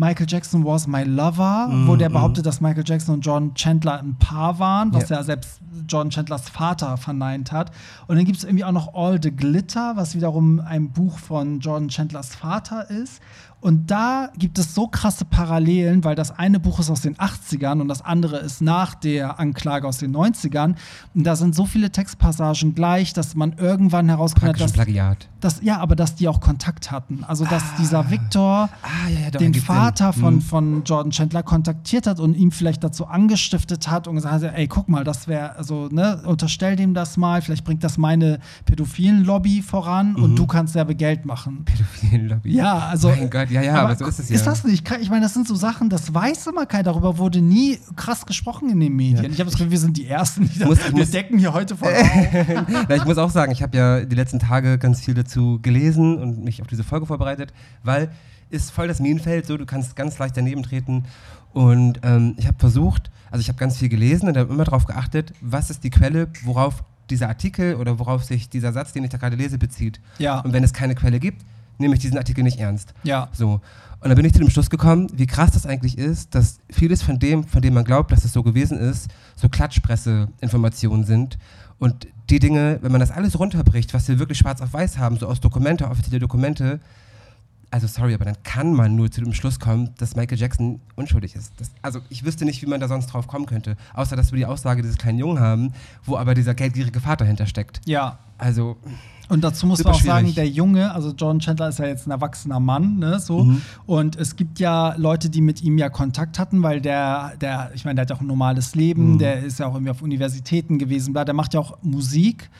Michael Jackson was my lover, mm, wo der mm. behauptet, dass Michael Jackson und John Chandler ein Paar waren, was yeah. ja selbst John Chandlers Vater verneint hat. Und dann gibt es irgendwie auch noch All the Glitter, was wiederum ein Buch von John Chandlers Vater ist. Und da gibt es so krasse Parallelen, weil das eine Buch ist aus den 80ern und das andere ist nach der Anklage aus den 90ern. Und da sind so viele Textpassagen gleich, dass man irgendwann hat, dass, Plagiat. dass, ja, aber dass die auch Kontakt hatten. Also dass ah. dieser Victor ah, ja, ja, den Vater von, mhm. von Jordan Chandler kontaktiert hat und ihm vielleicht dazu angestiftet hat und gesagt hat, ey, guck mal, das wäre, also, ne, unterstell dem das mal, vielleicht bringt das meine pädophilen Lobby voran mhm. und du kannst derbe Geld machen. Pädophilen Lobby. Ja, also. Mein Gott ja, ja, aber, aber so ist es ja. Ist das nicht? Ich meine, das sind so Sachen, das weiß immer keiner. Darüber wurde nie krass gesprochen in den Medien. Ja. Ich habe das Gefühl, wir sind die Ersten, die muss, das, wir decken hier heute vor. Na, ich muss auch sagen, ich habe ja die letzten Tage ganz viel dazu gelesen und mich auf diese Folge vorbereitet, weil ist voll das Minenfeld, so du kannst ganz leicht daneben treten. Und ähm, ich habe versucht, also ich habe ganz viel gelesen und habe immer darauf geachtet, was ist die Quelle, worauf dieser Artikel oder worauf sich dieser Satz, den ich da gerade lese, bezieht. Ja. Und wenn es keine Quelle gibt, nehme ich diesen Artikel nicht ernst. Ja. So. Und dann bin ich zu dem Schluss gekommen, wie krass das eigentlich ist, dass vieles von dem, von dem man glaubt, dass es so gewesen ist, so Klatschpresse-Informationen sind. Und die Dinge, wenn man das alles runterbricht, was wir wirklich schwarz auf weiß haben, so aus Dokumente, offizielle Dokumente, also sorry, aber dann kann man nur zu dem Schluss kommen, dass Michael Jackson unschuldig ist. Das, also ich wüsste nicht, wie man da sonst drauf kommen könnte, außer dass wir die Aussage dieses kleinen Jungen haben, wo aber dieser geldgierige Vater hintersteckt. Ja. Also und dazu muss man auch schwierig. sagen, der Junge, also John Chandler ist ja jetzt ein erwachsener Mann, ne, so. Mhm. Und es gibt ja Leute, die mit ihm ja Kontakt hatten, weil der, der, ich meine, der hat ja auch ein normales Leben, mhm. der ist ja auch irgendwie auf Universitäten gewesen, der macht ja auch Musik.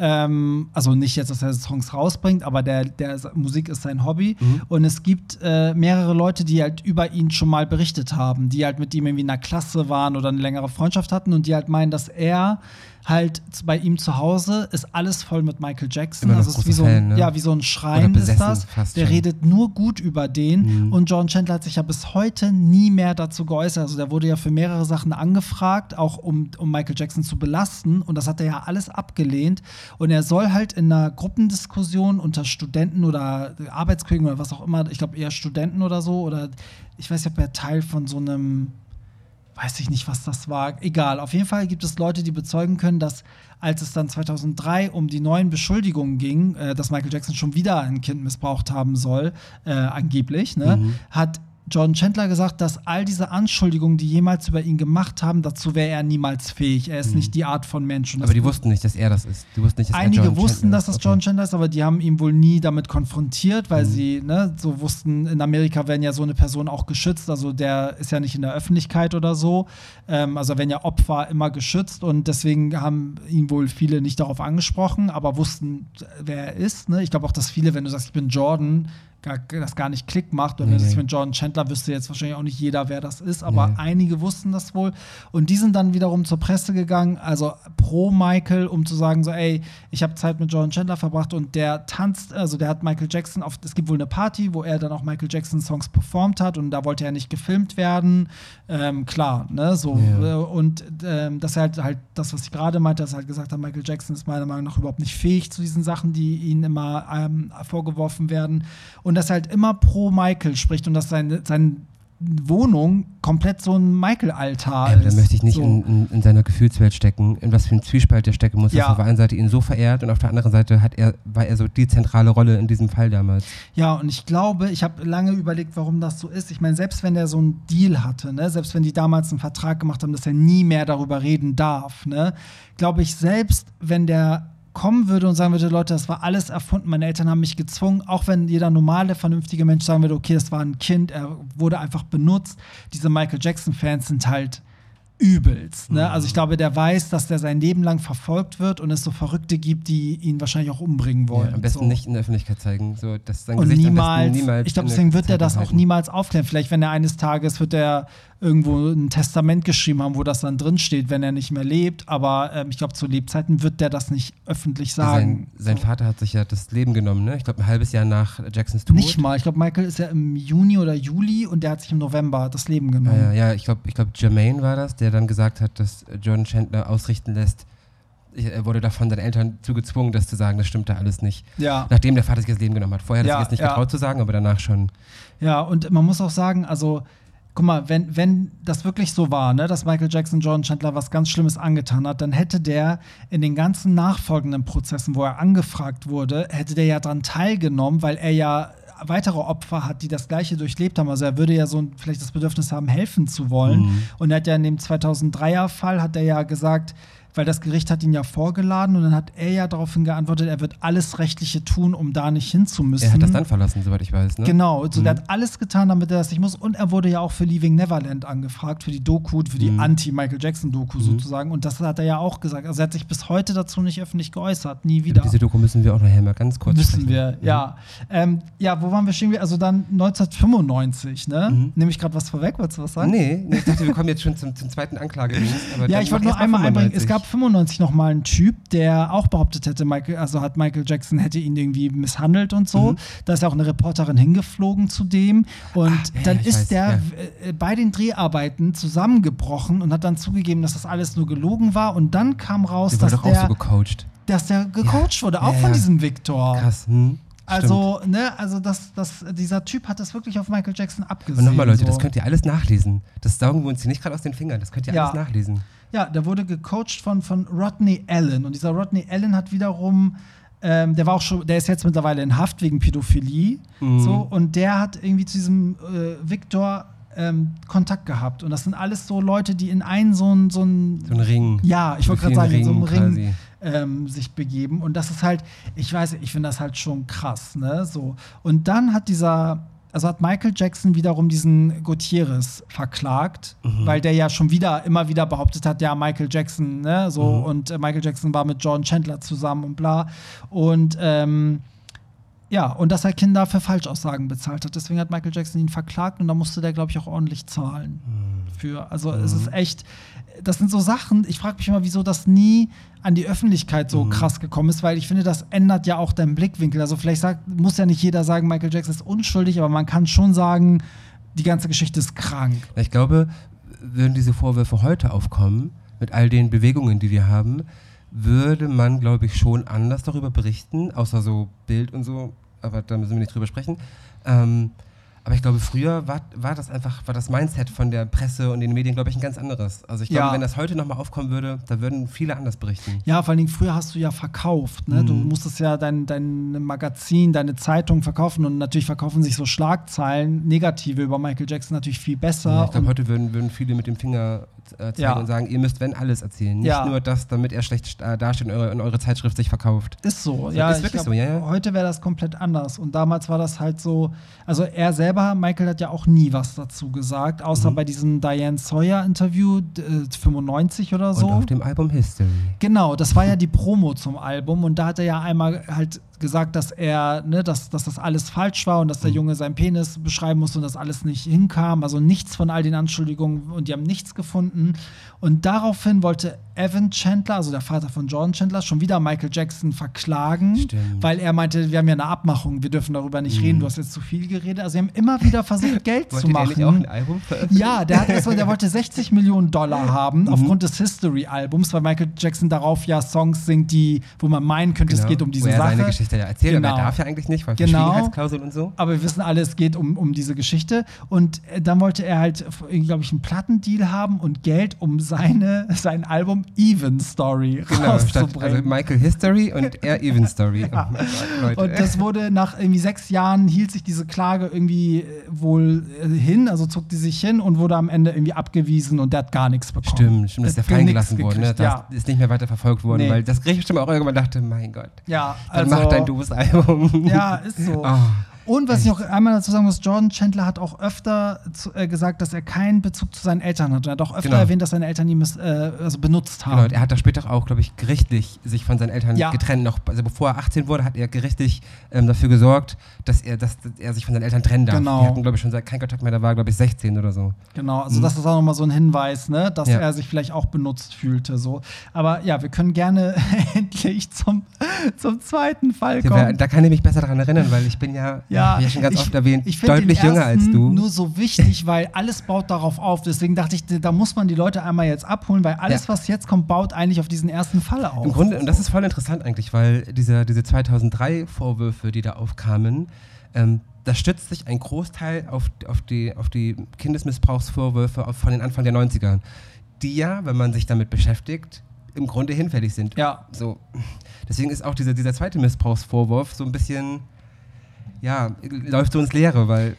Ähm, also nicht jetzt, dass er Songs rausbringt, aber der, der Musik ist sein Hobby. Mhm. Und es gibt äh, mehrere Leute, die halt über ihn schon mal berichtet haben, die halt mit ihm irgendwie in einer Klasse waren oder eine längere Freundschaft hatten und die halt meinen, dass er halt bei ihm zu Hause ist alles voll mit Michael Jackson. Also es ist wie so, ein, ne? ja, wie so ein Schrein ist das. Der schon. redet nur gut über den. Mhm. Und John Chandler hat sich ja bis heute nie mehr dazu geäußert. Also der wurde ja für mehrere Sachen angefragt, auch um, um Michael Jackson zu belasten. Und das hat er ja alles abgelehnt. Und er soll halt in einer Gruppendiskussion unter Studenten oder Arbeitskollegen oder was auch immer, ich glaube eher Studenten oder so, oder ich weiß nicht, ob er Teil von so einem weiß ich nicht, was das war. Egal. Auf jeden Fall gibt es Leute, die bezeugen können, dass als es dann 2003 um die neuen Beschuldigungen ging, äh, dass Michael Jackson schon wieder ein Kind missbraucht haben soll, äh, angeblich, ne, mhm. hat John Chandler gesagt, dass all diese Anschuldigungen, die jemals über ihn gemacht haben, dazu wäre er niemals fähig. Er ist mhm. nicht die Art von Mensch. aber die wussten nicht, dass er das ist. Die wussten nicht, dass Einige er John wussten, Chandler dass das John Chandler ist, aber die haben ihn wohl nie damit konfrontiert, weil mhm. sie ne, so wussten, in Amerika werden ja so eine Person auch geschützt. Also der ist ja nicht in der Öffentlichkeit oder so. Ähm, also werden ja Opfer immer geschützt und deswegen haben ihn wohl viele nicht darauf angesprochen, aber wussten, wer er ist. Ne? Ich glaube auch, dass viele, wenn du sagst, ich bin Jordan, gar, das gar nicht Klick macht. Und nee, wenn es mit Jordan Chandler wüsste jetzt wahrscheinlich auch nicht jeder, wer das ist, aber nee. einige wussten das wohl. Und die sind dann wiederum zur Presse gegangen, also pro Michael, um zu sagen, so, ey, ich habe Zeit mit Jordan Chandler verbracht und der tanzt, also der hat Michael Jackson auf, es gibt wohl eine Party, wo er dann auch Michael Jackson Songs performt hat und da wollte er nicht gefilmt werden. Ähm, klar, ne, so. Ja. Äh, und ähm, das ist halt, halt das, was ich gerade meinte, dass er halt gesagt hat, Michael Jackson ist meiner Meinung nach überhaupt nicht fähig zu diesen Sachen, die ihnen immer ähm, vorgeworfen werden und dass er halt immer pro Michael spricht und dass seine, seine Wohnung komplett so ein Michael-Altar ja, ist. Da möchte ich nicht so. in, in, in, seiner Gefühlswelt stecken, in was für ein Zwiespalt der stecken muss, ja. dass er auf der einen Seite ihn so verehrt und auf der anderen Seite hat er, war er so die zentrale Rolle in diesem Fall damals. Ja, und ich glaube, ich habe lange überlegt, warum das so ist. Ich meine, selbst wenn er so einen Deal hatte, ne, selbst wenn die damals einen Vertrag gemacht haben, dass er nie mehr darüber reden darf, ne, glaube ich, selbst wenn der kommen würde und sagen würde, Leute, das war alles erfunden, meine Eltern haben mich gezwungen, auch wenn jeder normale, vernünftige Mensch sagen würde, okay, das war ein Kind, er wurde einfach benutzt. Diese Michael Jackson-Fans sind halt übelst. Ne? Mhm. Also ich glaube, der weiß, dass der sein Leben lang verfolgt wird und es so Verrückte gibt, die ihn wahrscheinlich auch umbringen wollen. Ja, am besten so. nicht in der Öffentlichkeit zeigen. So, dass sein und Gesicht niemals, niemals ich glaube, deswegen wird er das auch niemals aufklären. Vielleicht, wenn er eines Tages wird er irgendwo ein Testament geschrieben haben, wo das dann drin steht, wenn er nicht mehr lebt. Aber ähm, ich glaube, zu Lebzeiten wird der das nicht öffentlich sagen. Sein, sein so. Vater hat sich ja das Leben genommen, ne? Ich glaube, ein halbes Jahr nach Jacksons Tod. Nicht mal. Ich glaube, Michael ist ja im Juni oder Juli und der hat sich im November das Leben genommen. Ja, ja, ja ich glaube, ich glaub, Jermaine war das, der dann gesagt hat, dass Jordan Chandler ausrichten lässt, er wurde davon seinen Eltern zugezwungen, das zu sagen, das stimmte alles nicht. Ja. Nachdem der Vater sich das Leben genommen hat. Vorher hat er sich jetzt nicht ja. getraut zu sagen, aber danach schon. Ja, und man muss auch sagen, also guck mal, wenn, wenn das wirklich so war, ne, dass Michael Jackson Jordan Chandler was ganz Schlimmes angetan hat, dann hätte der in den ganzen nachfolgenden Prozessen, wo er angefragt wurde, hätte der ja daran teilgenommen, weil er ja weitere Opfer hat, die das Gleiche durchlebt haben. Also er würde ja so vielleicht das Bedürfnis haben, helfen zu wollen. Mhm. Und er hat ja in dem 2003er Fall, hat er ja gesagt, weil das Gericht hat ihn ja vorgeladen und dann hat er ja daraufhin geantwortet, er wird alles Rechtliche tun, um da nicht hinzumüssen. Er hat das dann verlassen, soweit ich weiß. Ne? Genau, also mhm. er hat alles getan, damit er das nicht muss. Und er wurde ja auch für Leaving Neverland angefragt, für die Doku, für die mhm. Anti-Michael Jackson-Doku mhm. sozusagen. Und das hat er ja auch gesagt. Also er hat sich bis heute dazu nicht öffentlich geäußert, nie wieder. Über diese Doku müssen wir auch noch mal ganz kurz Müssen sprechen. wir, ja. Mhm. Ähm, ja, wo waren wir stehen? Also dann 1995, ne? Mhm. Nehme ich gerade was vorweg? Wolltest du was sagen? Nee, ich dachte, wir kommen jetzt schon zum, zum zweiten Anklagedienst. ja, ich wollte nur einmal einbringen. Es gab 95 noch mal einen Typ, der auch behauptet hätte, Michael, also hat Michael Jackson hätte ihn irgendwie misshandelt und so. Mhm. Da ist ja auch eine Reporterin hingeflogen zu dem. Und Ach, dann ist weiß, der ja. Äh, bei den Dreharbeiten zusammengebrochen und hat dann zugegeben, dass das alles nur gelogen war. Und dann kam raus, der dass der, so dass der gecoacht ja. wurde, auch ja, von diesem Victor. Krass. Hm. Also, ne, also das, das, dieser Typ hat das wirklich auf Michael Jackson abgesehen. Und nochmal, Leute, so. das könnt ihr alles nachlesen. Das saugen wir uns hier nicht gerade aus den Fingern. Das könnt ihr alles nachlesen. Ja, der wurde gecoacht von, von Rodney Allen. Und dieser Rodney Allen hat wiederum ähm, der war auch schon, der ist jetzt mittlerweile in Haft wegen Pädophilie. Mhm. So, und der hat irgendwie zu diesem äh, Victor ähm, Kontakt gehabt. Und das sind alles so Leute, die in einen so einen so ein, so ein Ring. Ja, ich wollte gerade sagen, in so einem Ring ähm, sich begeben. Und das ist halt, ich weiß, ich finde das halt schon krass, ne? So. Und dann hat dieser also hat Michael Jackson wiederum diesen Gutierrez verklagt, mhm. weil der ja schon wieder immer wieder behauptet hat, ja, Michael Jackson, ne, so mhm. und äh, Michael Jackson war mit John Chandler zusammen und bla. Und ähm, ja, und dass er Kinder für Falschaussagen bezahlt hat. Deswegen hat Michael Jackson ihn verklagt und da musste der, glaube ich, auch ordentlich zahlen. Mhm. Für. Also mhm. es ist echt, das sind so Sachen, ich frage mich immer, wieso das nie an die Öffentlichkeit so mhm. krass gekommen ist, weil ich finde, das ändert ja auch deinen Blickwinkel. Also vielleicht sagt, muss ja nicht jeder sagen, Michael Jackson ist unschuldig, aber man kann schon sagen, die ganze Geschichte ist krank. Ich glaube, würden diese Vorwürfe heute aufkommen, mit all den Bewegungen, die wir haben, würde man, glaube ich, schon anders darüber berichten, außer so Bild und so, aber da müssen wir nicht drüber sprechen. Ähm, aber ich glaube, früher war, war das einfach, war das Mindset von der Presse und den Medien, glaube ich, ein ganz anderes. Also ich glaube, ja. wenn das heute nochmal aufkommen würde, da würden viele anders berichten. Ja, vor allen Dingen früher hast du ja verkauft. Ne? Mhm. Du musstest ja dein, dein Magazin, deine Zeitung verkaufen und natürlich verkaufen sich so Schlagzeilen, negative über Michael Jackson natürlich viel besser. Ja, ich glaube, heute würden, würden viele mit dem Finger erzählen ja. und sagen, ihr müsst wenn alles erzählen. Nicht nur das, damit er schlecht äh, dasteht und eure, und eure, Zeitschrift sich verkauft. Ist so, ja. Ist wirklich glaub, so, ja. Heute wäre das komplett anders. Und damals war das halt so, also er selber, Michael hat ja auch nie was dazu gesagt, außer mhm. bei diesem Diane Sawyer-Interview, äh, 95 oder so. Und auf dem Album History. Genau, das war ja die Promo zum Album und da hat er ja einmal halt gesagt, dass er, ne, dass, dass das alles falsch war und dass der mhm. Junge seinen Penis beschreiben musste und das alles nicht hinkam. Also nichts von all den Anschuldigungen und die haben nichts gefunden. Und daraufhin wollte Evan Chandler, also der Vater von Jordan Chandler, schon wieder Michael Jackson verklagen, Stimmt. weil er meinte, wir haben ja eine Abmachung, wir dürfen darüber nicht mhm. reden, du hast jetzt zu viel geredet. Also sie haben immer wieder versucht, Geld zu machen. Der auch ein Album ja, der, hat erstmal, der wollte 60 Millionen Dollar haben mhm. aufgrund des History-Albums, weil Michael Jackson darauf ja Songs singt, die, wo man meinen könnte, genau. es geht um diese Sache. Seine Geschichte ja erzählt, genau. aber er darf ja eigentlich nicht, weil genau. und so. Aber wir wissen alle, es geht um, um diese Geschichte. Und äh, dann wollte er halt, glaube ich, einen Plattendeal haben und Geld, um seine, sein Album Even Story genau, rauszubringen. also Michael History und er Even Story. ja. oh, und das wurde nach irgendwie sechs Jahren hielt sich diese Klage irgendwie äh, wohl äh, hin, also zog die sich hin und wurde am Ende irgendwie abgewiesen und der hat gar nichts bekommen. Stimmt, stimmt, das ist ja fallen gelassen worden. Ne? Das ja. ist nicht mehr weiter verfolgt worden, nee. weil das Gericht bestimmt auch irgendwann dachte, mein Gott. Ja, also, dann mach dein doofes Album. Ja, ist so. Oh. Und was Echt? ich noch einmal dazu sagen muss, Jordan Chandler hat auch öfter zu, äh, gesagt, dass er keinen Bezug zu seinen Eltern hat. Er hat auch öfter genau. erwähnt, dass seine Eltern ihn äh, also benutzt haben. Genau, er hat da später auch, glaube ich, gerichtlich sich von seinen Eltern ja. getrennt. Noch, also bevor er 18 wurde, hat er gerichtlich ähm, dafür gesorgt, dass er, dass, dass er sich von seinen Eltern trennen darf. Genau. Die hatten, glaube ich, schon seit kein Kontakt mehr, da war, glaube ich, 16 oder so. Genau, also mhm. das ist auch nochmal so ein Hinweis, ne, dass ja. er sich vielleicht auch benutzt fühlte. So. Aber ja, wir können gerne endlich zum, zum zweiten Fall kommen. Da kann ich mich besser daran erinnern, weil ich bin ja, ja, ja schon ganz ich, oft erwähnt, ich deutlich jünger als du. Nur so wichtig, weil alles baut darauf auf. Deswegen dachte ich, da muss man die Leute einmal jetzt abholen, weil alles, ja. was jetzt kommt, baut eigentlich auf diesen ersten Fall auf. Im Grunde, und das ist voll interessant eigentlich, weil diese, diese 2003-Vorwürfe, die da aufkamen, ähm, da stützt sich ein Großteil auf, auf, die, auf die Kindesmissbrauchsvorwürfe von den Anfang der 90er, die ja, wenn man sich damit beschäftigt, im Grunde hinfällig sind. Ja. So. Deswegen ist auch dieser, dieser zweite Missbrauchsvorwurf so ein bisschen ja, läuft so ins Leere, weil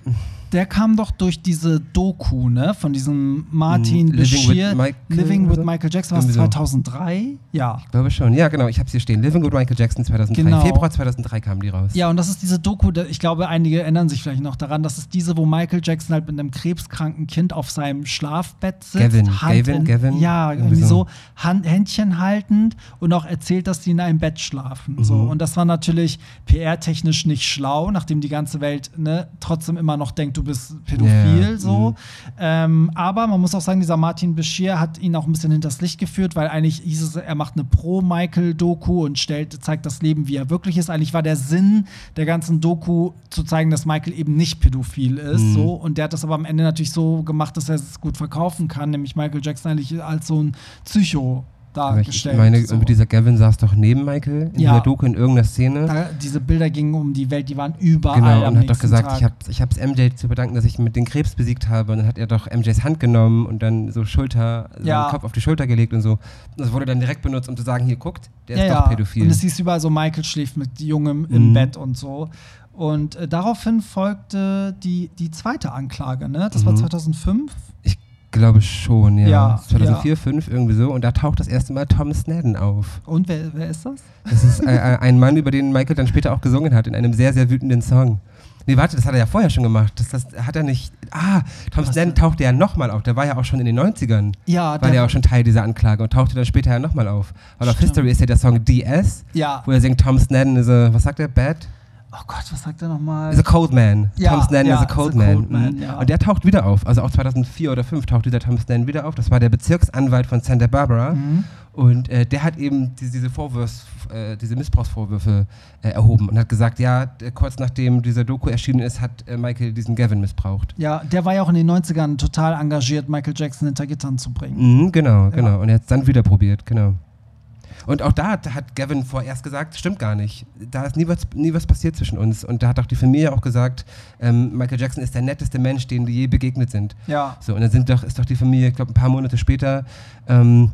der kam doch durch diese Doku, ne, von diesem Martin mm, Living with, Living with Michael Jackson, was 2003? Ja. Ich glaube schon. Ja, genau, ich habe hier stehen. Living with Michael Jackson 2003. Genau. Februar 2003 kam die raus. Ja, und das ist diese Doku, ich glaube, einige erinnern sich vielleicht noch daran, das ist diese, wo Michael Jackson halt mit einem krebskranken Kind auf seinem Schlafbett sitzt. Gavin, Hand Gavin, in, Gavin. Ja, irgendwie so, Hand, Händchen haltend und auch erzählt, dass die in einem Bett schlafen. Mhm. So. Und das war natürlich PR-technisch nicht schlau, nachdem die ganze Welt ne, trotzdem immer noch denkt, du bist pädophil, yeah. so. Mhm. Ähm, aber man muss auch sagen, dieser Martin Bashir hat ihn auch ein bisschen hinters Licht geführt, weil eigentlich hieß es, er macht eine Pro-Michael-Doku und stellt, zeigt das Leben, wie er wirklich ist. Eigentlich war der Sinn der ganzen Doku zu zeigen, dass Michael eben nicht pädophil ist, mhm. so. Und der hat das aber am Ende natürlich so gemacht, dass er es gut verkaufen kann, nämlich Michael Jackson eigentlich als so ein Psycho dargestellt. Ich meine, so. dieser Gavin saß doch neben Michael in ja. dieser Doku in irgendeiner Szene. Da, diese Bilder gingen um die Welt, die waren überall. Genau, und hat doch gesagt, Tag. ich habe es MJ zu bedanken, dass ich mit den Krebs besiegt habe. Und dann hat er doch MJs Hand genommen und dann so Schulter, ja. so Kopf auf die Schulter gelegt und so. Das wurde dann direkt benutzt, um zu sagen, hier guckt, der ja, ist doch pädophil. Und es hieß überall so, Michael schläft mit Jungem mhm. im Bett und so. Und äh, daraufhin folgte die, die zweite Anklage, ne? Das mhm. war 2005. Ich glaube schon, ja. ja 2004, ja. 2005, irgendwie so. Und da taucht das erste Mal Tom Snedden auf. Und wer, wer ist das? Das ist äh, äh, ein Mann, über den Michael dann später auch gesungen hat, in einem sehr, sehr wütenden Song. Nee, warte, das hat er ja vorher schon gemacht. Das, das hat er nicht. Ah, Tom Snedden tauchte ja nochmal auf. Der war ja auch schon in den 90ern. Ja, War ja auch schon Teil dieser Anklage und tauchte dann später ja nochmal auf. Weil auf History ist ja der Song DS, ja. wo er singt Tom Snedden is a, was sagt er, Bad? Oh Gott, was sagt er nochmal? Is a Cold Man. Ja, Tom Snan ja, is a Cold, Man. Cold man mhm. ja. Und der taucht wieder auf. Also auch 2004 oder 2005 taucht dieser Tom Snan wieder auf. Das war der Bezirksanwalt von Santa Barbara. Mhm. Und äh, der hat eben diese, diese, Vorwurfs, äh, diese Missbrauchsvorwürfe äh, erhoben und hat gesagt, ja, kurz nachdem dieser Doku erschienen ist, hat äh, Michael diesen Gavin missbraucht. Ja, der war ja auch in den 90ern total engagiert, Michael Jackson hinter Gittern zu bringen. Mhm, genau, genau. Und er hat es dann wieder probiert, genau. Und auch da hat, Gavin vorerst gesagt, stimmt gar nicht. Da ist nie was, nie was passiert zwischen uns. Und da hat auch die Familie auch gesagt, ähm, Michael Jackson ist der netteste Mensch, dem die je begegnet sind. Ja. So, und dann sind doch, ist doch die Familie, ich glaube, ein paar Monate später ähm,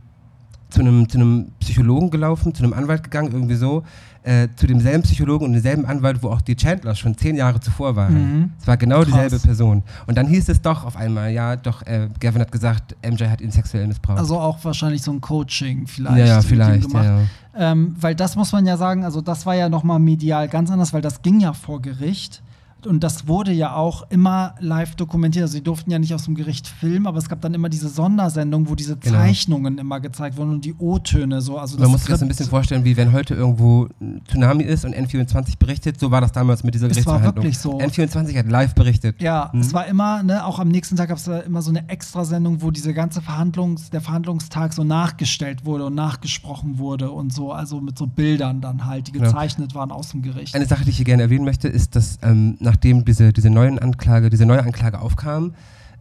zu einem, zu einem Psychologen gelaufen, zu einem Anwalt gegangen, irgendwie so, äh, zu demselben Psychologen und demselben Anwalt, wo auch die Chandlers schon zehn Jahre zuvor waren. Mhm. Es war genau Krass. dieselbe Person. Und dann hieß es doch auf einmal, ja, doch, äh, Gavin hat gesagt, MJ hat ihn sexuell missbraucht. Also auch wahrscheinlich so ein Coaching vielleicht. Ja, ja vielleicht, ja, ja. Ähm, weil das muss man ja sagen, also das war ja nochmal medial ganz anders, weil das ging ja vor Gericht und das wurde ja auch immer live dokumentiert. Also sie durften ja nicht aus dem Gericht filmen, aber es gab dann immer diese Sondersendung, wo diese genau. Zeichnungen immer gezeigt wurden und die O-Töne so. Also Man muss sich das ein bisschen vorstellen, wie wenn heute irgendwo ein Tsunami ist und N24 berichtet. So war das damals mit dieser Gerichtsverhandlung. Es war wirklich so. N24 hat live berichtet. Ja, mhm. es war immer, ne, auch am nächsten Tag gab es immer so eine Extrasendung, wo diese ganze Verhandlungs, der Verhandlungstag so nachgestellt wurde und nachgesprochen wurde und so, also mit so Bildern dann halt, die gezeichnet genau. waren aus dem Gericht. Eine Sache, die ich hier gerne erwähnen möchte, ist, dass ähm, nach nachdem diese, diese, neuen Anklage, diese neue Anklage aufkam,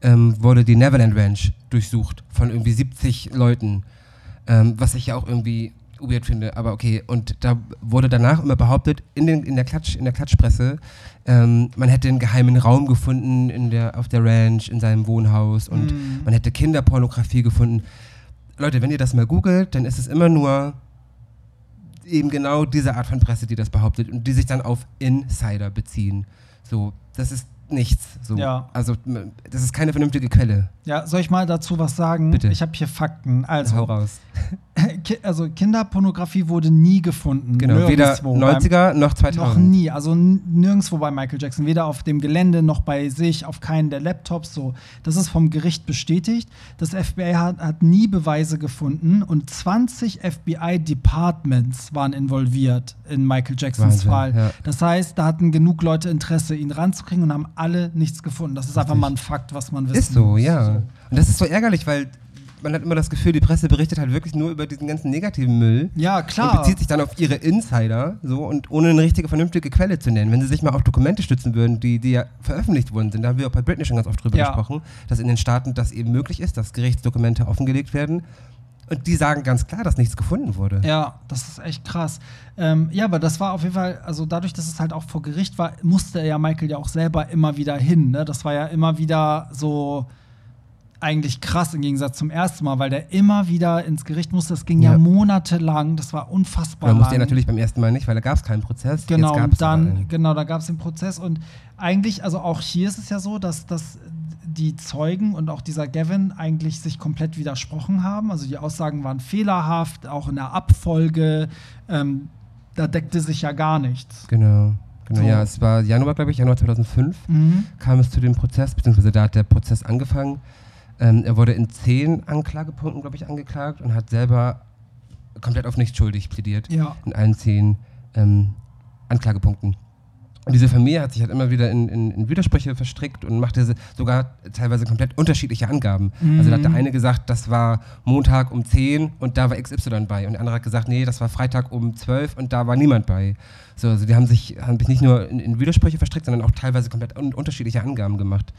ähm, wurde die Neverland Ranch durchsucht von irgendwie 70 Leuten, ähm, was ich ja auch irgendwie weird finde, aber okay. Und da wurde danach immer behauptet, in, den, in, der, Klatsch, in der Klatschpresse, ähm, man hätte einen geheimen Raum gefunden in der, auf der Ranch, in seinem Wohnhaus und mm. man hätte Kinderpornografie gefunden. Leute, wenn ihr das mal googelt, dann ist es immer nur eben genau diese Art von Presse, die das behauptet und die sich dann auf Insider beziehen. So, das ist nichts. So. Ja. Also das ist keine vernünftige Quelle. Ja, soll ich mal dazu was sagen? Bitte. Ich habe hier Fakten. Also, Hau raus. also Kinderpornografie wurde nie gefunden. Genau, weder 90er noch 2000. Noch nie, also nirgendwo bei Michael Jackson, weder auf dem Gelände noch bei sich, auf keinen der Laptops. So, das ist vom Gericht bestätigt. Das FBI hat, hat nie Beweise gefunden und 20 FBI-Departments waren involviert in Michael Jacksons Wahnsinn, Fall. Ja. Das heißt, da hatten genug Leute Interesse, ihn ranzukriegen und haben alle nichts gefunden. Das ist einfach mal ein Fakt, was man wissen Ist so, muss. ja. Und das ist so ärgerlich, weil man hat immer das Gefühl, die Presse berichtet halt wirklich nur über diesen ganzen negativen Müll. Ja, klar. Und bezieht sich dann auf ihre Insider, so, und ohne eine richtige, vernünftige Quelle zu nennen. Wenn sie sich mal auf Dokumente stützen würden, die, die ja veröffentlicht worden sind, da haben wir auch bei Britney schon ganz oft drüber ja. gesprochen, dass in den Staaten das eben möglich ist, dass Gerichtsdokumente offengelegt werden. Und die sagen ganz klar, dass nichts gefunden wurde. Ja, das ist echt krass. Ähm, ja, aber das war auf jeden Fall, also dadurch, dass es halt auch vor Gericht war, musste ja Michael ja auch selber immer wieder hin. Ne? Das war ja immer wieder so eigentlich krass im Gegensatz zum ersten Mal, weil der immer wieder ins Gericht musste. Das ging ja, ja monatelang, das war unfassbar. Da musste er natürlich beim ersten Mal nicht, weil da gab es keinen Prozess. Genau, und dann, genau, da gab es den Prozess. Und eigentlich, also auch hier ist es ja so, dass, dass die Zeugen und auch dieser Gavin eigentlich sich komplett widersprochen haben. Also die Aussagen waren fehlerhaft, auch in der Abfolge. Ähm, da deckte sich ja gar nichts. Genau. Genau, so. ja, es war Januar, glaube ich, Januar 2005 mhm. kam es zu dem Prozess, beziehungsweise da hat der Prozess angefangen. Ähm, er wurde in zehn Anklagepunkten, glaube ich, angeklagt und hat selber komplett auf nicht schuldig plädiert. Ja. In allen zehn ähm, Anklagepunkten. Und diese Familie hat sich halt immer wieder in, in, in Widersprüche verstrickt und machte sogar teilweise komplett unterschiedliche Angaben. Mhm. Also da hat der eine gesagt, das war Montag um 10 und da war XY bei. Und der andere hat gesagt, nee, das war Freitag um 12 und da war niemand bei. So, also die haben sich, haben sich nicht nur in, in Widersprüche verstrickt, sondern auch teilweise komplett un unterschiedliche Angaben gemacht.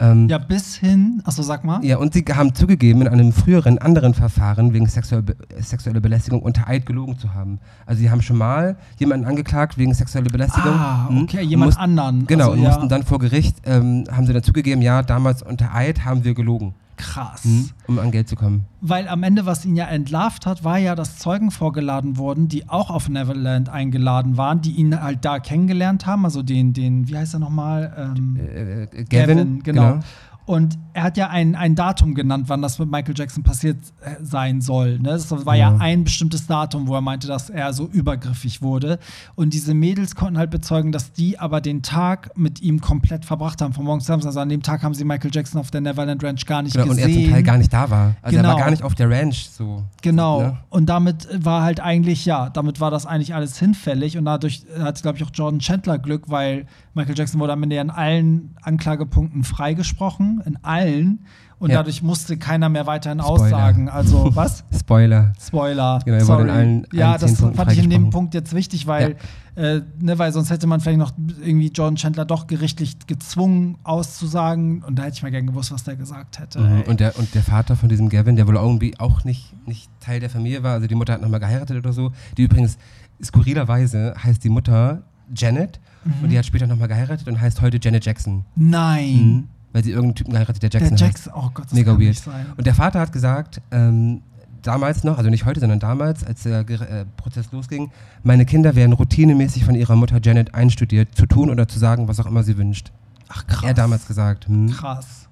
Ähm, ja, bis hin, achso, sag mal. Ja, und sie haben zugegeben, in einem früheren anderen Verfahren wegen sexuell, sexueller Belästigung unter Eid gelogen zu haben. Also sie haben schon mal jemanden angeklagt wegen sexueller Belästigung. Ah, hm? okay, jemand mussten, anderen. Genau, also, und ja. mussten dann vor Gericht, ähm, haben sie dann zugegeben, ja, damals unter Eid haben wir gelogen. Krass. Hm, um an Geld zu kommen. Weil am Ende, was ihn ja entlarvt hat, war ja, dass Zeugen vorgeladen wurden, die auch auf Neverland eingeladen waren, die ihn halt da kennengelernt haben. Also den, den wie heißt er nochmal? Ähm, äh, äh, Gavin, Gavin, genau. genau. Und er hat ja ein, ein Datum genannt, wann das mit Michael Jackson passiert äh, sein soll. Ne? Das war ja. ja. ein bestimmtes Datum, wo er meinte, dass er so übergriffig wurde. Und diese Mädels konnten halt bezeugen, dass die aber den Tag mit ihm komplett verbracht haben, von morgens abends. Also an dem Tag haben sie Michael Jackson auf der Neverland Ranch gar nicht genau, gesehen. Und er zum Teil gar nicht da war. Also genau. er war gar nicht auf der Ranch so. Genau. Ne? Und damit war halt eigentlich, ja, damit war das eigentlich alles hinfällig. Und dadurch hat, glaube ich, auch Jordan Chandler Glück, weil Michael Jackson wurde am Ende in allen Anklagepunkten freigesprochen, in allen. Und ja. dadurch musste keiner mehr weiterhin Spoiler. aussagen. Also was? Spoiler. Spoiler. Genau, er Sorry. Wurde in allen, ja, allen das fand ich in dem Punkt jetzt wichtig, weil, ja. äh, ne, weil sonst hätte man vielleicht noch irgendwie John Chandler doch gerichtlich gezwungen auszusagen. Und da hätte ich mal gerne gewusst, was der gesagt hätte. Mhm. Und, der, und der Vater von diesem Gavin, der wohl irgendwie auch nicht, nicht Teil der Familie war, also die Mutter hat nochmal geheiratet oder so, die übrigens skurrilerweise heißt die Mutter Janet Mhm. Und die hat später nochmal geheiratet und heißt heute Janet Jackson. Nein. Mhm. Weil sie irgendeinen Typen geheiratet, der Jackson der Jackson, heißt. oh Gott, das Mega kann weird. nicht sein. Und der Vater hat gesagt, ähm, damals noch, also nicht heute, sondern damals, als der äh, Prozess losging, meine Kinder werden routinemäßig von ihrer Mutter Janet einstudiert, zu tun oder zu sagen, was auch immer sie wünscht. Ach krass. Er hat damals gesagt. Hm. Krass.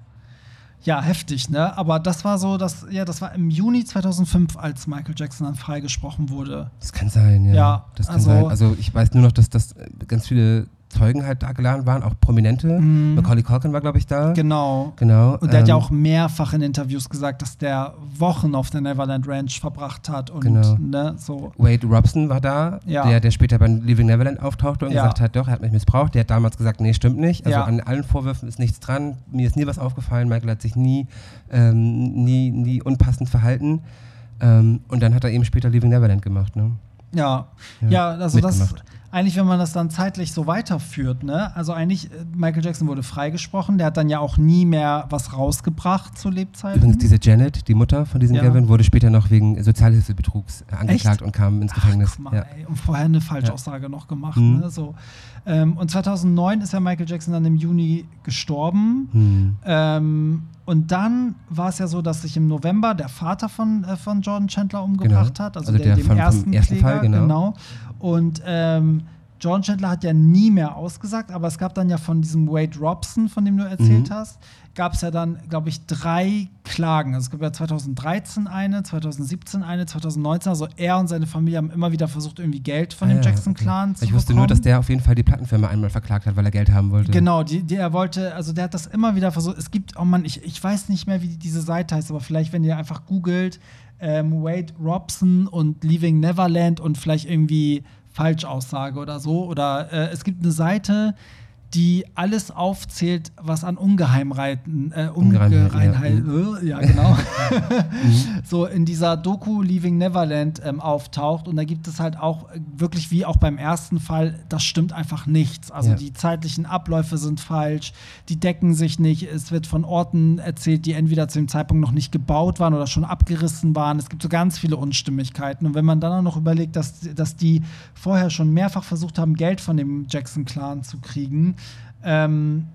Ja, heftig, ne? Aber das war so, dass, ja, das war im Juni 2005, als Michael Jackson dann freigesprochen wurde. Das kann sein, ja. Ja, das kann also, sein. Also ich weiß nur noch, dass das ganz viele Zeugen halt da geladen waren, auch Prominente. Mm. Macaulay Culkin war, glaube ich, da. Genau. Genau. Und der ähm, hat ja ähm, auch mehrfach in Interviews gesagt, dass der Wochen auf der Neverland Ranch verbracht hat. Und, genau. ne, so. Wade Robson war da, ja. der, der später bei Living Neverland auftauchte und ja. gesagt hat, doch, er hat mich missbraucht. Der hat damals gesagt, nee, stimmt nicht. Also ja. an allen Vorwürfen ist nichts dran. Mir ist nie was aufgefallen. Michael hat sich nie, ähm, nie, nie unpassend verhalten. Ähm, und dann hat er eben später Living Neverland gemacht, ne? Ja, ja, also das, eigentlich, wenn man das dann zeitlich so weiterführt, ne? Also eigentlich, äh, Michael Jackson wurde freigesprochen, der hat dann ja auch nie mehr was rausgebracht zu Lebzeiten. Übrigens, diese Janet, die Mutter von diesem ja. Gavin, wurde später noch wegen Sozialhilfebetrugs äh, angeklagt Echt? und kam ins Gefängnis. Ach, mal, ja. ey, und vorher eine Falschaussage ja. noch gemacht, mhm. ne? So. Ähm, und 2009 ist ja Michael Jackson dann im Juni gestorben. Mhm. Ähm, und dann war es ja so, dass sich im November der Vater von, äh, von Jordan Chandler umgebracht genau. hat, also, also der, der von, ersten, ersten Kläger, Fall, genau. genau. Und ähm, John Chandler hat ja nie mehr ausgesagt, aber es gab dann ja von diesem Wade Robson, von dem du erzählt mhm. hast, gab es ja dann, glaube ich, drei Klagen. Also es gab ja 2013 eine, 2017 eine, 2019. Also er und seine Familie haben immer wieder versucht, irgendwie Geld von ah, dem Jackson-Clan okay. zu Ich wusste bekommen. nur, dass der auf jeden Fall die Plattenfirma einmal verklagt hat, weil er Geld haben wollte. Genau, die, die, er wollte, also der hat das immer wieder versucht. Es gibt, oh Mann, ich, ich weiß nicht mehr, wie diese Seite heißt, aber vielleicht, wenn ihr einfach googelt, ähm, Wade Robson und Leaving Neverland und vielleicht irgendwie Falschaussage oder so. Oder äh, es gibt eine Seite, die alles aufzählt, was an Ungeheimreiten, äh, Ungereinheit, ja. Äh, ja. genau, so in dieser Doku Leaving Neverland ähm, auftaucht. Und da gibt es halt auch äh, wirklich wie auch beim ersten Fall, das stimmt einfach nichts. Also ja. die zeitlichen Abläufe sind falsch, die decken sich nicht. Es wird von Orten erzählt, die entweder zu dem Zeitpunkt noch nicht gebaut waren oder schon abgerissen waren. Es gibt so ganz viele Unstimmigkeiten. Und wenn man dann auch noch überlegt, dass, dass die vorher schon mehrfach versucht haben, Geld von dem Jackson-Clan zu kriegen, ähm,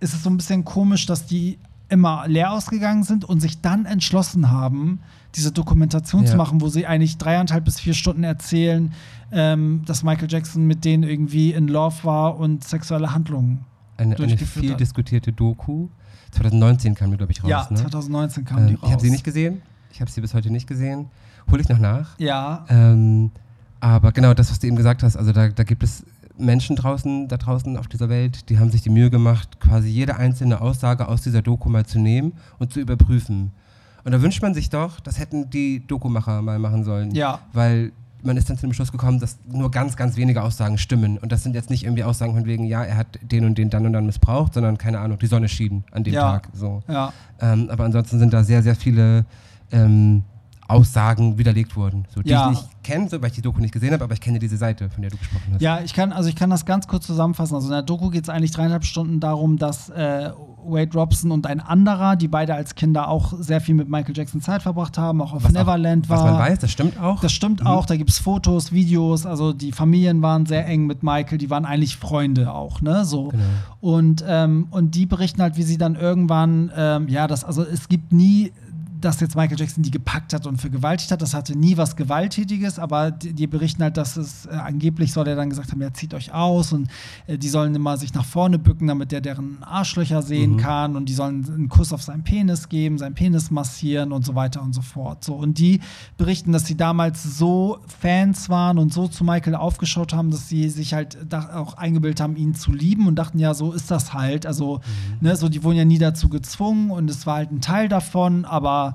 ist es so ein bisschen komisch, dass die immer leer ausgegangen sind und sich dann entschlossen haben, diese Dokumentation ja. zu machen, wo sie eigentlich dreieinhalb bis vier Stunden erzählen, ähm, dass Michael Jackson mit denen irgendwie in Love war und sexuelle Handlungen eine, eine viel hat. diskutierte Doku. 2019 kam die, glaube ich, raus. Ja, ne? 2019 kam ähm, die raus. Ich habe sie nicht gesehen. Ich habe sie bis heute nicht gesehen. Hole ich noch nach. Ja. Ähm, aber genau das, was du eben gesagt hast, also da, da gibt es Menschen draußen, da draußen auf dieser Welt, die haben sich die Mühe gemacht, quasi jede einzelne Aussage aus dieser Doku mal zu nehmen und zu überprüfen. Und da wünscht man sich doch, das hätten die Dokumacher mal machen sollen. Ja. Weil man ist dann zu dem Schluss gekommen, dass nur ganz, ganz wenige Aussagen stimmen. Und das sind jetzt nicht irgendwie Aussagen von wegen, ja, er hat den und den dann und dann missbraucht, sondern keine Ahnung, die Sonne schien an dem ja. Tag. So. Ja. Ähm, aber ansonsten sind da sehr, sehr viele ähm, Aussagen widerlegt wurden, so, die ja. ich nicht kenne, so, weil ich die Doku nicht gesehen habe, aber ich kenne diese Seite, von der du gesprochen hast. Ja, ich kann, also ich kann das ganz kurz zusammenfassen. Also in der Doku geht es eigentlich dreieinhalb Stunden darum, dass äh, Wade Robson und ein anderer, die beide als Kinder auch sehr viel mit Michael Jackson Zeit verbracht haben, auch auf was Neverland auch, war. Was man weiß, das stimmt auch. Das stimmt mhm. auch, da gibt es Fotos, Videos, also die Familien waren sehr eng mit Michael, die waren eigentlich Freunde auch, ne? So. Genau. Und, ähm, und die berichten halt, wie sie dann irgendwann, ähm, ja, das, also es gibt nie dass jetzt Michael Jackson die gepackt hat und vergewaltigt hat. Das hatte nie was Gewalttätiges, aber die, die berichten halt, dass es äh, angeblich soll er dann gesagt haben, ja, zieht euch aus und äh, die sollen immer sich nach vorne bücken, damit er deren Arschlöcher sehen mhm. kann und die sollen einen Kuss auf seinen Penis geben, seinen Penis massieren und so weiter und so fort. So, und die berichten, dass sie damals so Fans waren und so zu Michael aufgeschaut haben, dass sie sich halt auch eingebildet haben, ihn zu lieben und dachten, ja, so ist das halt. Also, mhm. ne, so, die wurden ja nie dazu gezwungen und es war halt ein Teil davon, aber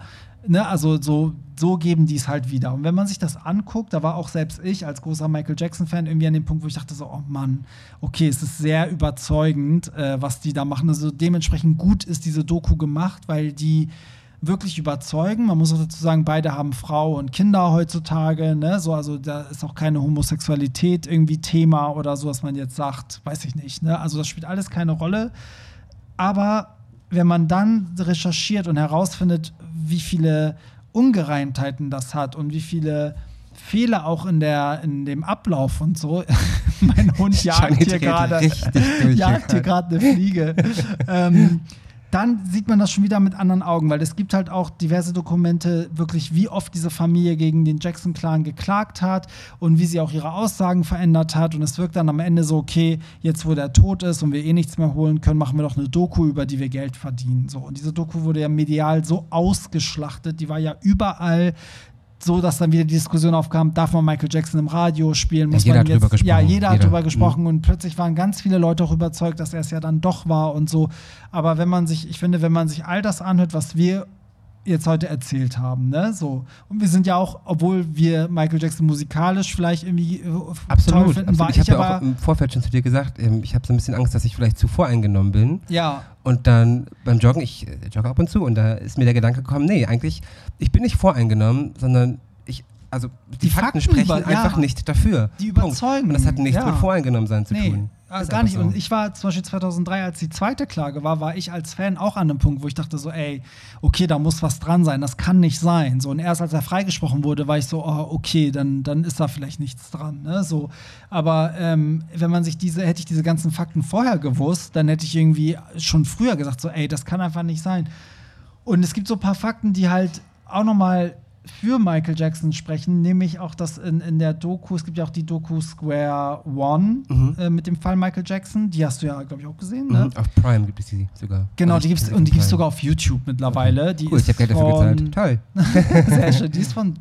ne, also so, so geben die es halt wieder. Und wenn man sich das anguckt, da war auch selbst ich als großer Michael Jackson-Fan irgendwie an dem Punkt, wo ich dachte so, oh Mann, okay, es ist sehr überzeugend, äh, was die da machen. Also dementsprechend gut ist diese Doku gemacht, weil die wirklich überzeugen. Man muss auch dazu sagen, beide haben Frau und Kinder heutzutage. Ne? So, also da ist auch keine Homosexualität irgendwie Thema oder so, was man jetzt sagt, weiß ich nicht. Ne? Also das spielt alles keine Rolle. Aber wenn man dann recherchiert und herausfindet, wie viele Ungereimtheiten das hat und wie viele Fehler auch in, der, in dem Ablauf und so. mein Hund jagt hier gerade jagt hier gerade eine Fliege. ähm, dann sieht man das schon wieder mit anderen Augen, weil es gibt halt auch diverse Dokumente, wirklich wie oft diese Familie gegen den Jackson-Clan geklagt hat und wie sie auch ihre Aussagen verändert hat. Und es wirkt dann am Ende so, okay, jetzt wo der tot ist und wir eh nichts mehr holen können, machen wir doch eine Doku, über die wir Geld verdienen. So. Und diese Doku wurde ja medial so ausgeschlachtet, die war ja überall so, dass dann wieder die Diskussion aufkam, darf man Michael Jackson im Radio spielen? Muss ja, jeder man jetzt, hat drüber ja, jeder, hat drüber gesprochen mhm. und plötzlich waren ganz viele Leute auch überzeugt, dass er es ja dann doch war und so. Aber wenn man sich, ich finde, wenn man sich all das anhört, was wir jetzt heute erzählt haben, ne? So. Und wir sind ja auch, obwohl wir Michael Jackson musikalisch vielleicht irgendwie äh, absolut, toll finden, absolut. war ich, ich habe ja auch im Vorfeld schon zu dir gesagt, ähm, ich habe so ein bisschen Angst, dass ich vielleicht zu voreingenommen bin. Ja. Und dann beim Joggen, ich äh, jogge ab und zu und da ist mir der Gedanke gekommen, nee, eigentlich, ich bin nicht voreingenommen, sondern also die, die Fakten, Fakten, sprechen über, einfach ja, nicht dafür. Die überzeugen. Punkt. Und das hat nichts ja. mit voreingenommen sein zu nee. tun. Also gar nicht. So. Und ich war zum Beispiel 2003, als die zweite Klage war, war ich als Fan auch an einem Punkt, wo ich dachte so, ey, okay, da muss was dran sein, das kann nicht sein. So und erst als er freigesprochen wurde, war ich so, oh, okay, dann, dann ist da vielleicht nichts dran. Ne? So, aber ähm, wenn man sich diese, hätte ich diese ganzen Fakten vorher gewusst, dann hätte ich irgendwie schon früher gesagt so, ey, das kann einfach nicht sein. Und es gibt so ein paar Fakten, die halt auch noch mal für Michael Jackson sprechen, nämlich auch das in, in der Doku, es gibt ja auch die Doku Square One mhm. äh, mit dem Fall Michael Jackson, die hast du ja, glaube ich, auch gesehen. Ne? Mhm, auf Prime gibt es die sogar. Genau, also die gibt's, und die gibt es sogar auf YouTube mittlerweile. Okay. Cool, ich habe Geld dafür gezahlt. Toll. Sehr schön. Die ist von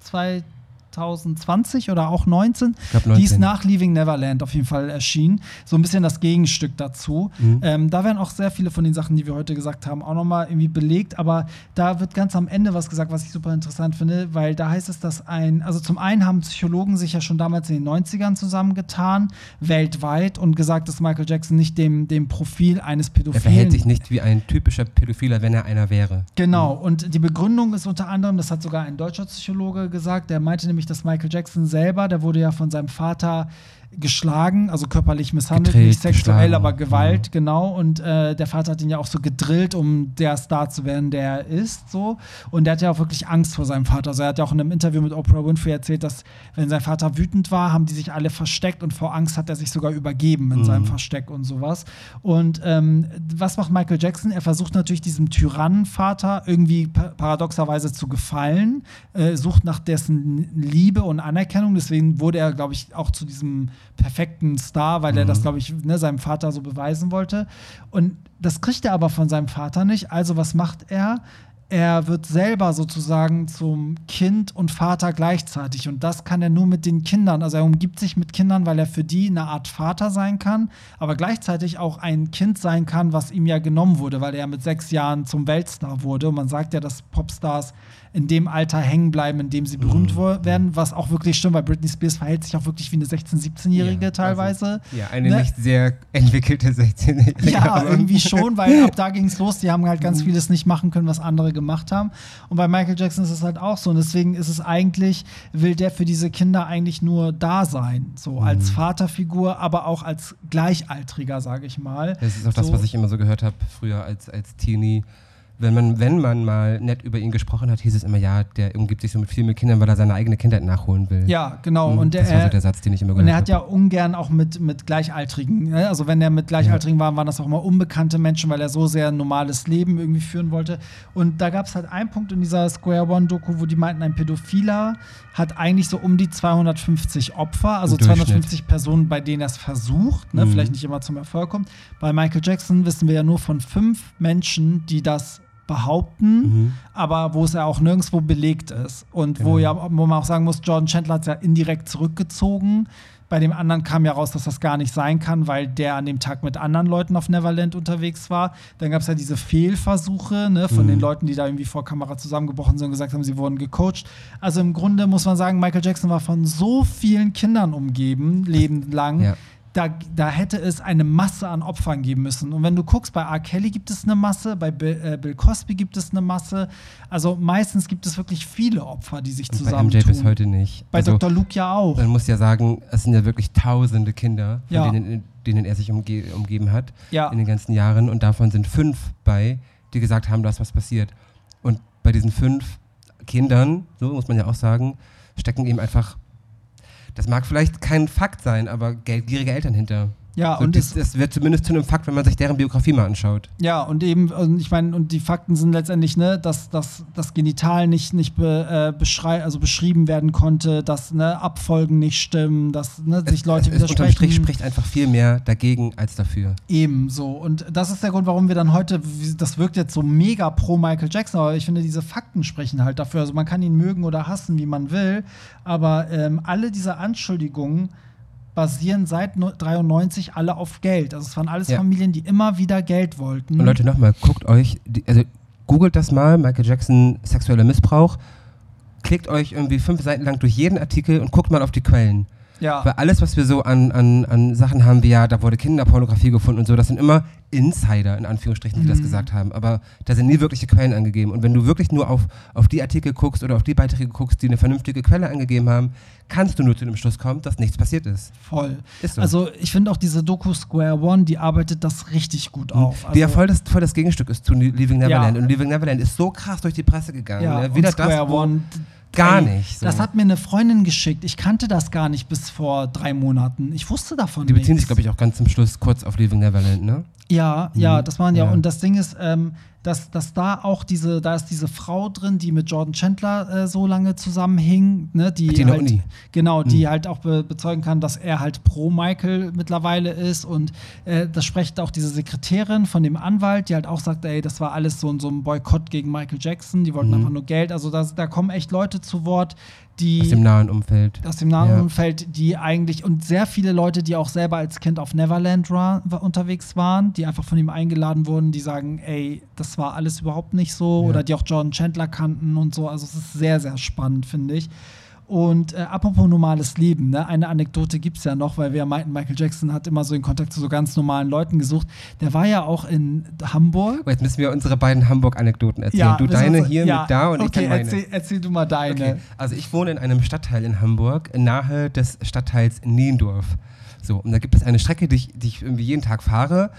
2000 2020 oder auch 19. 19. Die ist nach Leaving Neverland auf jeden Fall erschienen. So ein bisschen das Gegenstück dazu. Mhm. Ähm, da werden auch sehr viele von den Sachen, die wir heute gesagt haben, auch nochmal irgendwie belegt. Aber da wird ganz am Ende was gesagt, was ich super interessant finde, weil da heißt es, dass ein, also zum einen haben Psychologen sich ja schon damals in den 90ern zusammengetan, weltweit, und gesagt, dass Michael Jackson nicht dem, dem Profil eines Pädophilen. Er verhält sich nicht wie ein typischer Pädophiler, wenn er einer wäre. Genau. Mhm. Und die Begründung ist unter anderem, das hat sogar ein deutscher Psychologe gesagt, der meinte nämlich, dass Michael Jackson selber, der wurde ja von seinem Vater geschlagen, also körperlich misshandelt, Gedreht, nicht sexuell, aber Gewalt, ja. genau. Und äh, der Vater hat ihn ja auch so gedrillt, um der Star zu werden, der er ist, so. Und der hat ja auch wirklich Angst vor seinem Vater. Also er hat ja auch in einem Interview mit Oprah Winfrey erzählt, dass wenn sein Vater wütend war, haben die sich alle versteckt und vor Angst hat er sich sogar übergeben in mhm. seinem Versteck und sowas. Und ähm, was macht Michael Jackson? Er versucht natürlich diesem Tyrannenvater irgendwie paradoxerweise zu gefallen, äh, sucht nach dessen Liebe und Anerkennung. Deswegen wurde er, glaube ich, auch zu diesem perfekten Star, weil mhm. er das, glaube ich, ne, seinem Vater so beweisen wollte. Und das kriegt er aber von seinem Vater nicht. Also was macht er? Er wird selber sozusagen zum Kind und Vater gleichzeitig. Und das kann er nur mit den Kindern. Also er umgibt sich mit Kindern, weil er für die eine Art Vater sein kann, aber gleichzeitig auch ein Kind sein kann, was ihm ja genommen wurde, weil er mit sechs Jahren zum Weltstar wurde. Und man sagt ja, dass Popstars in dem Alter hängen bleiben, in dem sie berühmt mhm. werden, was auch wirklich stimmt, weil Britney Spears verhält sich auch wirklich wie eine 16-, 17-Jährige ja, teilweise. Also, ja, eine ne? nicht sehr entwickelte 16-Jährige. Ja, irgendwie schon, weil ab da ging es los. Die haben halt ganz mhm. vieles nicht machen können, was andere gemacht gemacht haben. Und bei Michael Jackson ist es halt auch so. Und deswegen ist es eigentlich, will der für diese Kinder eigentlich nur da sein. So mhm. als Vaterfigur, aber auch als Gleichaltriger, sage ich mal. Das ist auch so. das, was ich immer so gehört habe früher als, als Teenie wenn man, wenn man mal nett über ihn gesprochen hat, hieß es immer, ja, der umgibt sich so mit viel mit Kindern, weil er seine eigene Kindheit nachholen will. Ja, genau. Mhm, und der, das war so der Satz, den ich immer gehört habe. Und er hat ja ungern auch mit, mit Gleichaltrigen, ne? also wenn er mit Gleichaltrigen ja. war, waren das auch immer unbekannte Menschen, weil er so sehr ein normales Leben irgendwie führen wollte. Und da gab es halt einen Punkt in dieser Square One-Doku, wo die meinten, ein Pädophiler hat eigentlich so um die 250 Opfer, also 250 Personen, bei denen er es versucht, ne? mhm. vielleicht nicht immer zum Erfolg kommt. Bei Michael Jackson wissen wir ja nur von fünf Menschen, die das behaupten, mhm. aber wo es ja auch nirgendwo belegt ist. Und genau. wo ja, wo man auch sagen muss, Jordan Chandler hat es ja indirekt zurückgezogen. Bei dem anderen kam ja raus, dass das gar nicht sein kann, weil der an dem Tag mit anderen Leuten auf Neverland unterwegs war. Dann gab es ja diese Fehlversuche ne, von mhm. den Leuten, die da irgendwie vor Kamera zusammengebrochen sind und gesagt haben, sie wurden gecoacht. Also im Grunde muss man sagen, Michael Jackson war von so vielen Kindern umgeben, lebenslang. Ja da, da hätte es eine Masse an Opfern geben müssen. Und wenn du guckst, bei R. Kelly gibt es eine Masse, bei Bill, äh, Bill Cosby gibt es eine Masse. Also meistens gibt es wirklich viele Opfer, die sich zusammentun. Bei MJ bis heute nicht. Bei also, Dr. Luke ja auch. Man muss ja sagen, es sind ja wirklich tausende Kinder, von ja. denen, denen er sich umge umgeben hat ja. in den ganzen Jahren. Und davon sind fünf bei, die gesagt haben, da ist was passiert. Und bei diesen fünf Kindern, so muss man ja auch sagen, stecken eben einfach das mag vielleicht kein Fakt sein, aber geldgierige Eltern hinter. Ja, so, und das, das, wird zumindest zu einem Fakt, wenn man sich deren Biografie mal anschaut. Ja, und eben, und ich meine, und die Fakten sind letztendlich, ne, dass, dass das Genital nicht, nicht be, äh, also beschrieben werden konnte, dass ne, Abfolgen nicht stimmen, dass ne, sich es, Leute es, widersprechen. Unterm Strich spricht einfach viel mehr dagegen als dafür. Eben so. Und das ist der Grund, warum wir dann heute, das wirkt jetzt so mega pro Michael Jackson, aber ich finde, diese Fakten sprechen halt dafür. Also man kann ihn mögen oder hassen, wie man will, aber ähm, alle diese Anschuldigungen basieren seit 93 alle auf Geld. Also es waren alles ja. Familien, die immer wieder Geld wollten. Und Leute, nochmal, guckt euch, also googelt das mal, Michael Jackson sexueller Missbrauch, klickt euch irgendwie fünf Seiten lang durch jeden Artikel und guckt mal auf die Quellen. Ja. Weil alles, was wir so an, an, an Sachen haben, wie ja, da wurde Kinderpornografie gefunden und so, das sind immer Insider, in Anführungsstrichen, die mhm. das gesagt haben. Aber da sind nie wirkliche Quellen angegeben. Und wenn du wirklich nur auf, auf die Artikel guckst oder auf die Beiträge guckst, die eine vernünftige Quelle angegeben haben, kannst du nur zu dem Schluss kommen, dass nichts passiert ist. Voll. Ist so. Also ich finde auch diese Doku Square One, die arbeitet das richtig gut mhm. auf. Also die ja voll das, voll das Gegenstück ist zu Leaving Neverland. Ja. Und Leaving Neverland ist so krass durch die Presse gegangen. Ja, ne? Wieder Square das, One Gar Ey, nicht. So. Das hat mir eine Freundin geschickt. Ich kannte das gar nicht bis vor drei Monaten. Ich wusste davon Die beziehen sich, glaube ich, auch ganz zum Schluss kurz auf Leaving Neverland, ne? Ja, mhm. ja, das waren ja. ja. Und das Ding ist, ähm, dass, dass da auch diese, da ist diese Frau drin, die mit Jordan Chandler äh, so lange zusammenhing, ne, die, die halt, Uni. genau, mhm. die halt auch be bezeugen kann, dass er halt pro Michael mittlerweile ist und äh, das spricht auch diese Sekretärin von dem Anwalt, die halt auch sagt, ey, das war alles so, so ein Boykott gegen Michael Jackson, die wollten mhm. einfach nur Geld, also das, da kommen echt Leute zu Wort, die aus dem nahen Umfeld. Aus dem nahen ja. Umfeld, die eigentlich und sehr viele Leute, die auch selber als Kind auf Neverland war, unterwegs waren, die einfach von ihm eingeladen wurden, die sagen, ey, das war alles überhaupt nicht so ja. oder die auch Jordan Chandler kannten und so. Also es ist sehr, sehr spannend, finde ich. Und äh, apropos normales Leben, ne? eine Anekdote gibt es ja noch, weil wir meinten, Michael Jackson hat immer so in Kontakt zu so ganz normalen Leuten gesucht. Der war ja auch in Hamburg. Oh, jetzt müssen wir unsere beiden Hamburg-Anekdoten erzählen. Ja, du deine so, hier ja, mit da und okay, ich dann meine. Erzähl, erzähl du mal deine. Okay. Also ich wohne in einem Stadtteil in Hamburg, nahe des Stadtteils Niendorf. So, und da gibt es eine Strecke, die ich, die ich irgendwie jeden Tag fahre.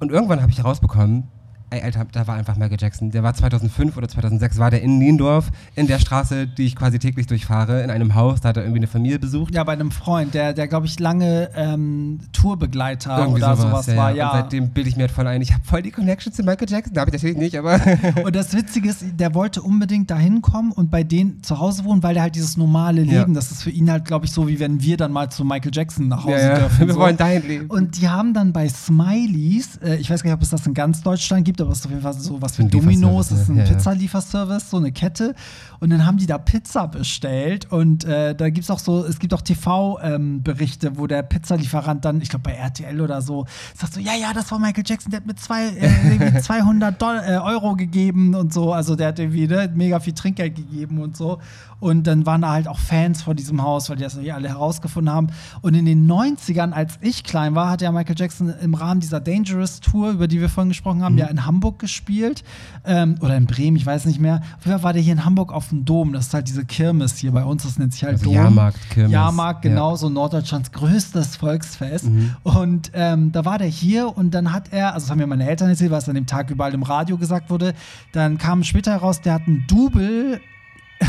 Und irgendwann habe ich herausbekommen, ey, Alter, da war einfach Michael Jackson. Der war 2005 oder 2006, war der in Niendorf, in der Straße, die ich quasi täglich durchfahre, in einem Haus, da hat er irgendwie eine Familie besucht. Ja, bei einem Freund, der, der glaube ich, lange ähm, Tourbegleiter irgendwie oder sowas, sowas ja, war. Ja. Und seitdem bilde ich mir halt voll ein, ich habe voll die Connection zu Michael Jackson. Da habe ich natürlich nicht, aber. und das Witzige ist, der wollte unbedingt da hinkommen und bei denen zu Hause wohnen, weil der halt dieses normale Leben, ja. das ist für ihn halt, glaube ich, so, wie wenn wir dann mal zu Michael Jackson nach Hause ja, dürfen. Wir so. wollen dahin leben. Und die haben dann bei Smileys, äh, ich weiß gar nicht, ob es das in ganz Deutschland gibt, aber es ist auf jeden Fall so was für Domino's, das ist ein ja, Pizzalieferservice, so eine Kette. Und dann haben die da Pizza bestellt und äh, da gibt es auch so, es gibt auch TV-Berichte, ähm, wo der Pizzalieferant dann, ich glaube bei RTL oder so, sagt so, ja, ja, das war Michael Jackson, der hat mir zwei, äh, 200 Dollar, äh, Euro gegeben und so, also der hat irgendwie ne, mega viel Trinkgeld gegeben und so. Und dann waren da halt auch Fans vor diesem Haus, weil die das natürlich alle herausgefunden haben. Und in den 90ern, als ich klein war, hat ja Michael Jackson im Rahmen dieser Dangerous Tour, über die wir vorhin gesprochen haben, mhm. ja in Hamburg gespielt ähm, oder in Bremen, ich weiß nicht mehr. Auf jeden Fall war der hier in Hamburg auf dem Dom. Das ist halt diese Kirmes hier bei uns, das nennt sich halt also Dom. Jahrmarkt, Kirmes. Jahrmarkt, genau, ja. so Norddeutschlands größtes Volksfest. Mhm. Und ähm, da war der hier und dann hat er, also das haben mir meine Eltern erzählt, was an dem Tag überall im Radio gesagt wurde, dann kam später heraus, der hat ein Double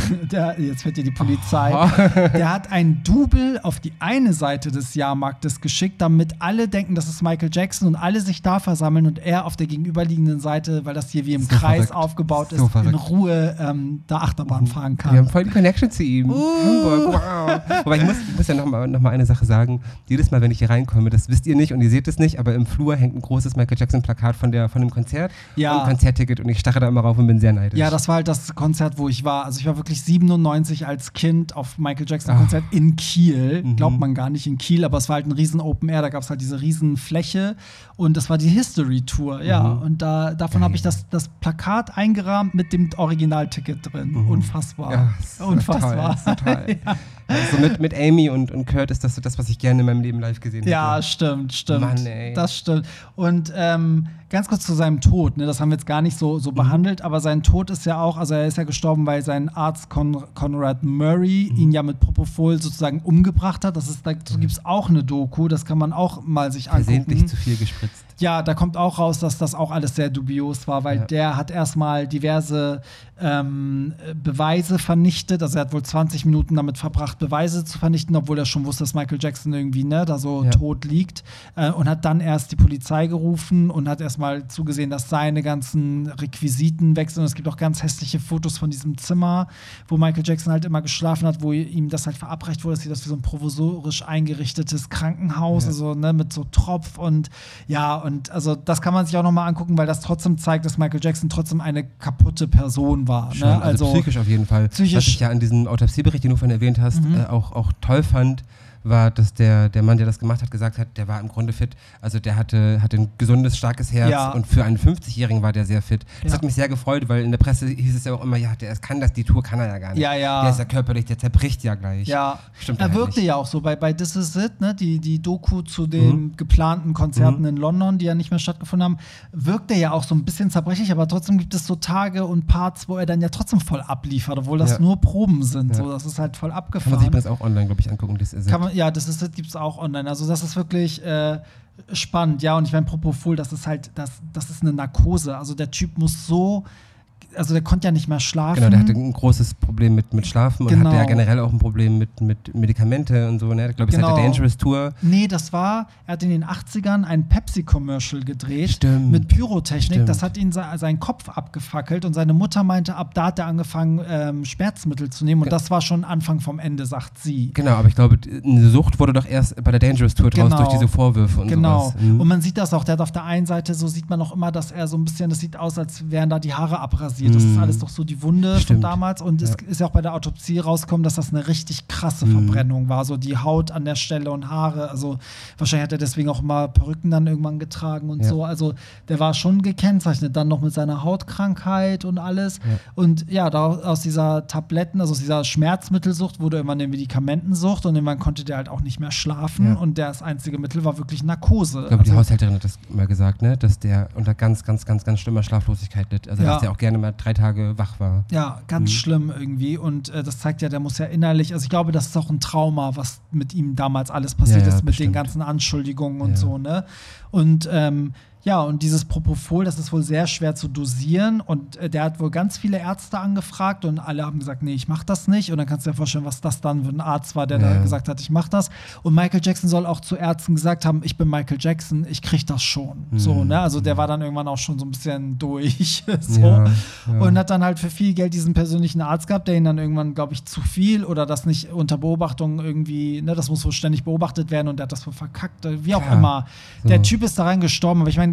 der, jetzt wird dir die Polizei, oh. der hat ein Double auf die eine Seite des Jahrmarktes geschickt, damit alle denken, das ist Michael Jackson und alle sich da versammeln und er auf der gegenüberliegenden Seite, weil das hier wie im so Kreis verrückt. aufgebaut so ist, verrückt. in Ruhe ähm, da Achterbahn mhm. fahren kann. Wir haben voll die Connection zu ihm. Uh. Hamburg, wow. Wobei ich muss, ich muss ja nochmal noch mal eine Sache sagen. Jedes Mal, wenn ich hier reinkomme, das wisst ihr nicht und ihr seht es nicht, aber im Flur hängt ein großes Michael Jackson-Plakat von, von dem Konzert ja. und ein Konzertticket und ich stache da immer rauf und bin sehr neidisch. Ja, das war halt das Konzert, wo ich war. Also ich war wirklich 97 als Kind auf Michael Jackson Konzert Ach. in Kiel. Mhm. Glaubt man gar nicht in Kiel, aber es war halt ein riesen Open Air. Da gab es halt diese riesen Fläche und das war die History Tour. Ja, mhm. und da, davon habe ich das, das Plakat eingerahmt mit dem Originalticket drin. Mhm. Unfassbar. Ja, Unfassbar. Toll, toll. ja. Also mit, mit Amy und, und Kurt ist das so das, was ich gerne in meinem Leben live gesehen habe. Ja, stimmt, stimmt. Mann, ey. Das stimmt. Und ähm, ganz kurz zu seinem Tod, ne, das haben wir jetzt gar nicht so, so mhm. behandelt, aber sein Tod ist ja auch, also er ist ja gestorben, weil sein Arzt Con Conrad Murray mhm. ihn ja mit Propofol sozusagen umgebracht hat. Das ist, dazu gibt es auch eine Doku, das kann man auch mal sich angucken. Versehentlich zu viel gespritzt. Ja, da kommt auch raus, dass das auch alles sehr dubios war, weil ja. der hat erstmal diverse ähm, Beweise vernichtet. Also er hat wohl 20 Minuten damit verbracht, Beweise zu vernichten, obwohl er schon wusste, dass Michael Jackson irgendwie ne, da so ja. tot liegt. Äh, und hat dann erst die Polizei gerufen und hat erstmal zugesehen, dass seine ganzen Requisiten weg sind. Und es gibt auch ganz hässliche Fotos von diesem Zimmer, wo Michael Jackson halt immer geschlafen hat, wo ihm das halt verabreicht wurde. Das sieht aus wie so ein provisorisch eingerichtetes Krankenhaus, ja. also ne, mit so Tropf und ja, und also das kann man sich auch nochmal angucken, weil das trotzdem zeigt, dass Michael Jackson trotzdem eine kaputte Person war. Ne? Schon, ne? also, also, psychisch auf jeden Fall. Psychisch Was ich ja an diesem Autopsiebericht, den du vorhin erwähnt hast, mhm. äh, auch, auch toll fand, war, dass der, der Mann, der das gemacht hat, gesagt hat, der war im Grunde fit. Also der hatte, hatte ein gesundes, starkes Herz ja. und für einen 50-Jährigen war der sehr fit. Das ja. hat mich sehr gefreut, weil in der Presse hieß es ja auch immer, ja, der kann das, die Tour kann er ja gar nicht. Ja, ja. Der ist ja körperlich, der zerbricht ja gleich. Ja, Stimmt er wirkte ja auch so. Bei, bei This Is It, ne, die, die Doku zu den mhm. geplanten Konzerten mhm. in London, die ja nicht mehr stattgefunden haben, wirkt er ja auch so ein bisschen zerbrechlich, aber trotzdem gibt es so Tage und Parts, wo er dann ja trotzdem voll abliefert, obwohl das ja. nur Proben sind. So, das ist halt voll abgefahren. Kann man sich übrigens auch online, glaube ich, angucken. This Is It. Man, ja, Is It gibt es auch online. Also das ist wirklich äh, spannend. Ja, und ich meine, Propofol, das ist halt, das, das ist eine Narkose. Also der Typ muss so also der konnte ja nicht mehr schlafen. Genau, der hatte ein großes Problem mit, mit Schlafen genau. und hatte ja generell auch ein Problem mit, mit Medikamente und so. Ne? Ich glaube, es genau. hatte Dangerous Tour. Nee, das war, er hat in den 80ern ein Pepsi-Commercial gedreht Stimmt. mit Pyrotechnik. Stimmt. Das hat ihn seinen Kopf abgefackelt und seine Mutter meinte, ab da hat er angefangen, ähm, Schmerzmittel zu nehmen und das war schon Anfang vom Ende, sagt sie. Genau, aber ich glaube, eine Sucht wurde doch erst bei der Dangerous Tour draus genau. durch diese Vorwürfe und Genau. Sowas. Mhm. Und man sieht das auch, der hat auf der einen Seite, so sieht man auch immer, dass er so ein bisschen, das sieht aus, als wären da die Haare abrasiert passiert. Das ist alles doch so die Wunde Stimmt. von damals. Und ja. es ist ja auch bei der Autopsie rausgekommen, dass das eine richtig krasse mhm. Verbrennung war. So die Haut an der Stelle und Haare. Also wahrscheinlich hat er deswegen auch mal Perücken dann irgendwann getragen und ja. so. Also der war schon gekennzeichnet, dann noch mit seiner Hautkrankheit und alles. Ja. Und ja, da, aus dieser Tabletten, also aus dieser Schmerzmittelsucht wurde immer eine Medikamentensucht und irgendwann konnte der halt auch nicht mehr schlafen. Und das einzige Mittel war wirklich Narkose. Ich glaube, also, die Haushälterin hat das mal gesagt, ne? dass der unter ganz, ganz, ganz, ganz schlimmer Schlaflosigkeit litt. Also dass der auch gerne mal drei Tage wach war. Ja, ganz mhm. schlimm irgendwie. Und äh, das zeigt ja, der muss ja innerlich, also ich glaube, das ist auch ein Trauma, was mit ihm damals alles passiert ja, ja, ist, mit bestimmt. den ganzen Anschuldigungen und so, ne? Und ähm, ja, und dieses Propofol, das ist wohl sehr schwer zu dosieren. Und äh, der hat wohl ganz viele Ärzte angefragt und alle haben gesagt, nee, ich mach das nicht. Und dann kannst du dir vorstellen, was das dann für ein Arzt war, der ja. da gesagt hat, ich mach das. Und Michael Jackson soll auch zu Ärzten gesagt haben, ich bin Michael Jackson, ich krieg das schon. Mhm. So, ne? Also der war dann irgendwann auch schon so ein bisschen durch. so. Ja, ja. Und hat dann halt für viel Geld diesen persönlichen Arzt gehabt, der ihn dann irgendwann, glaube ich, zu viel oder das nicht unter Beobachtung irgendwie, ne, das muss wohl ständig beobachtet werden und der hat das wohl verkackt, wie auch immer. So. Der Typ ist daran gestorben, aber ich meine,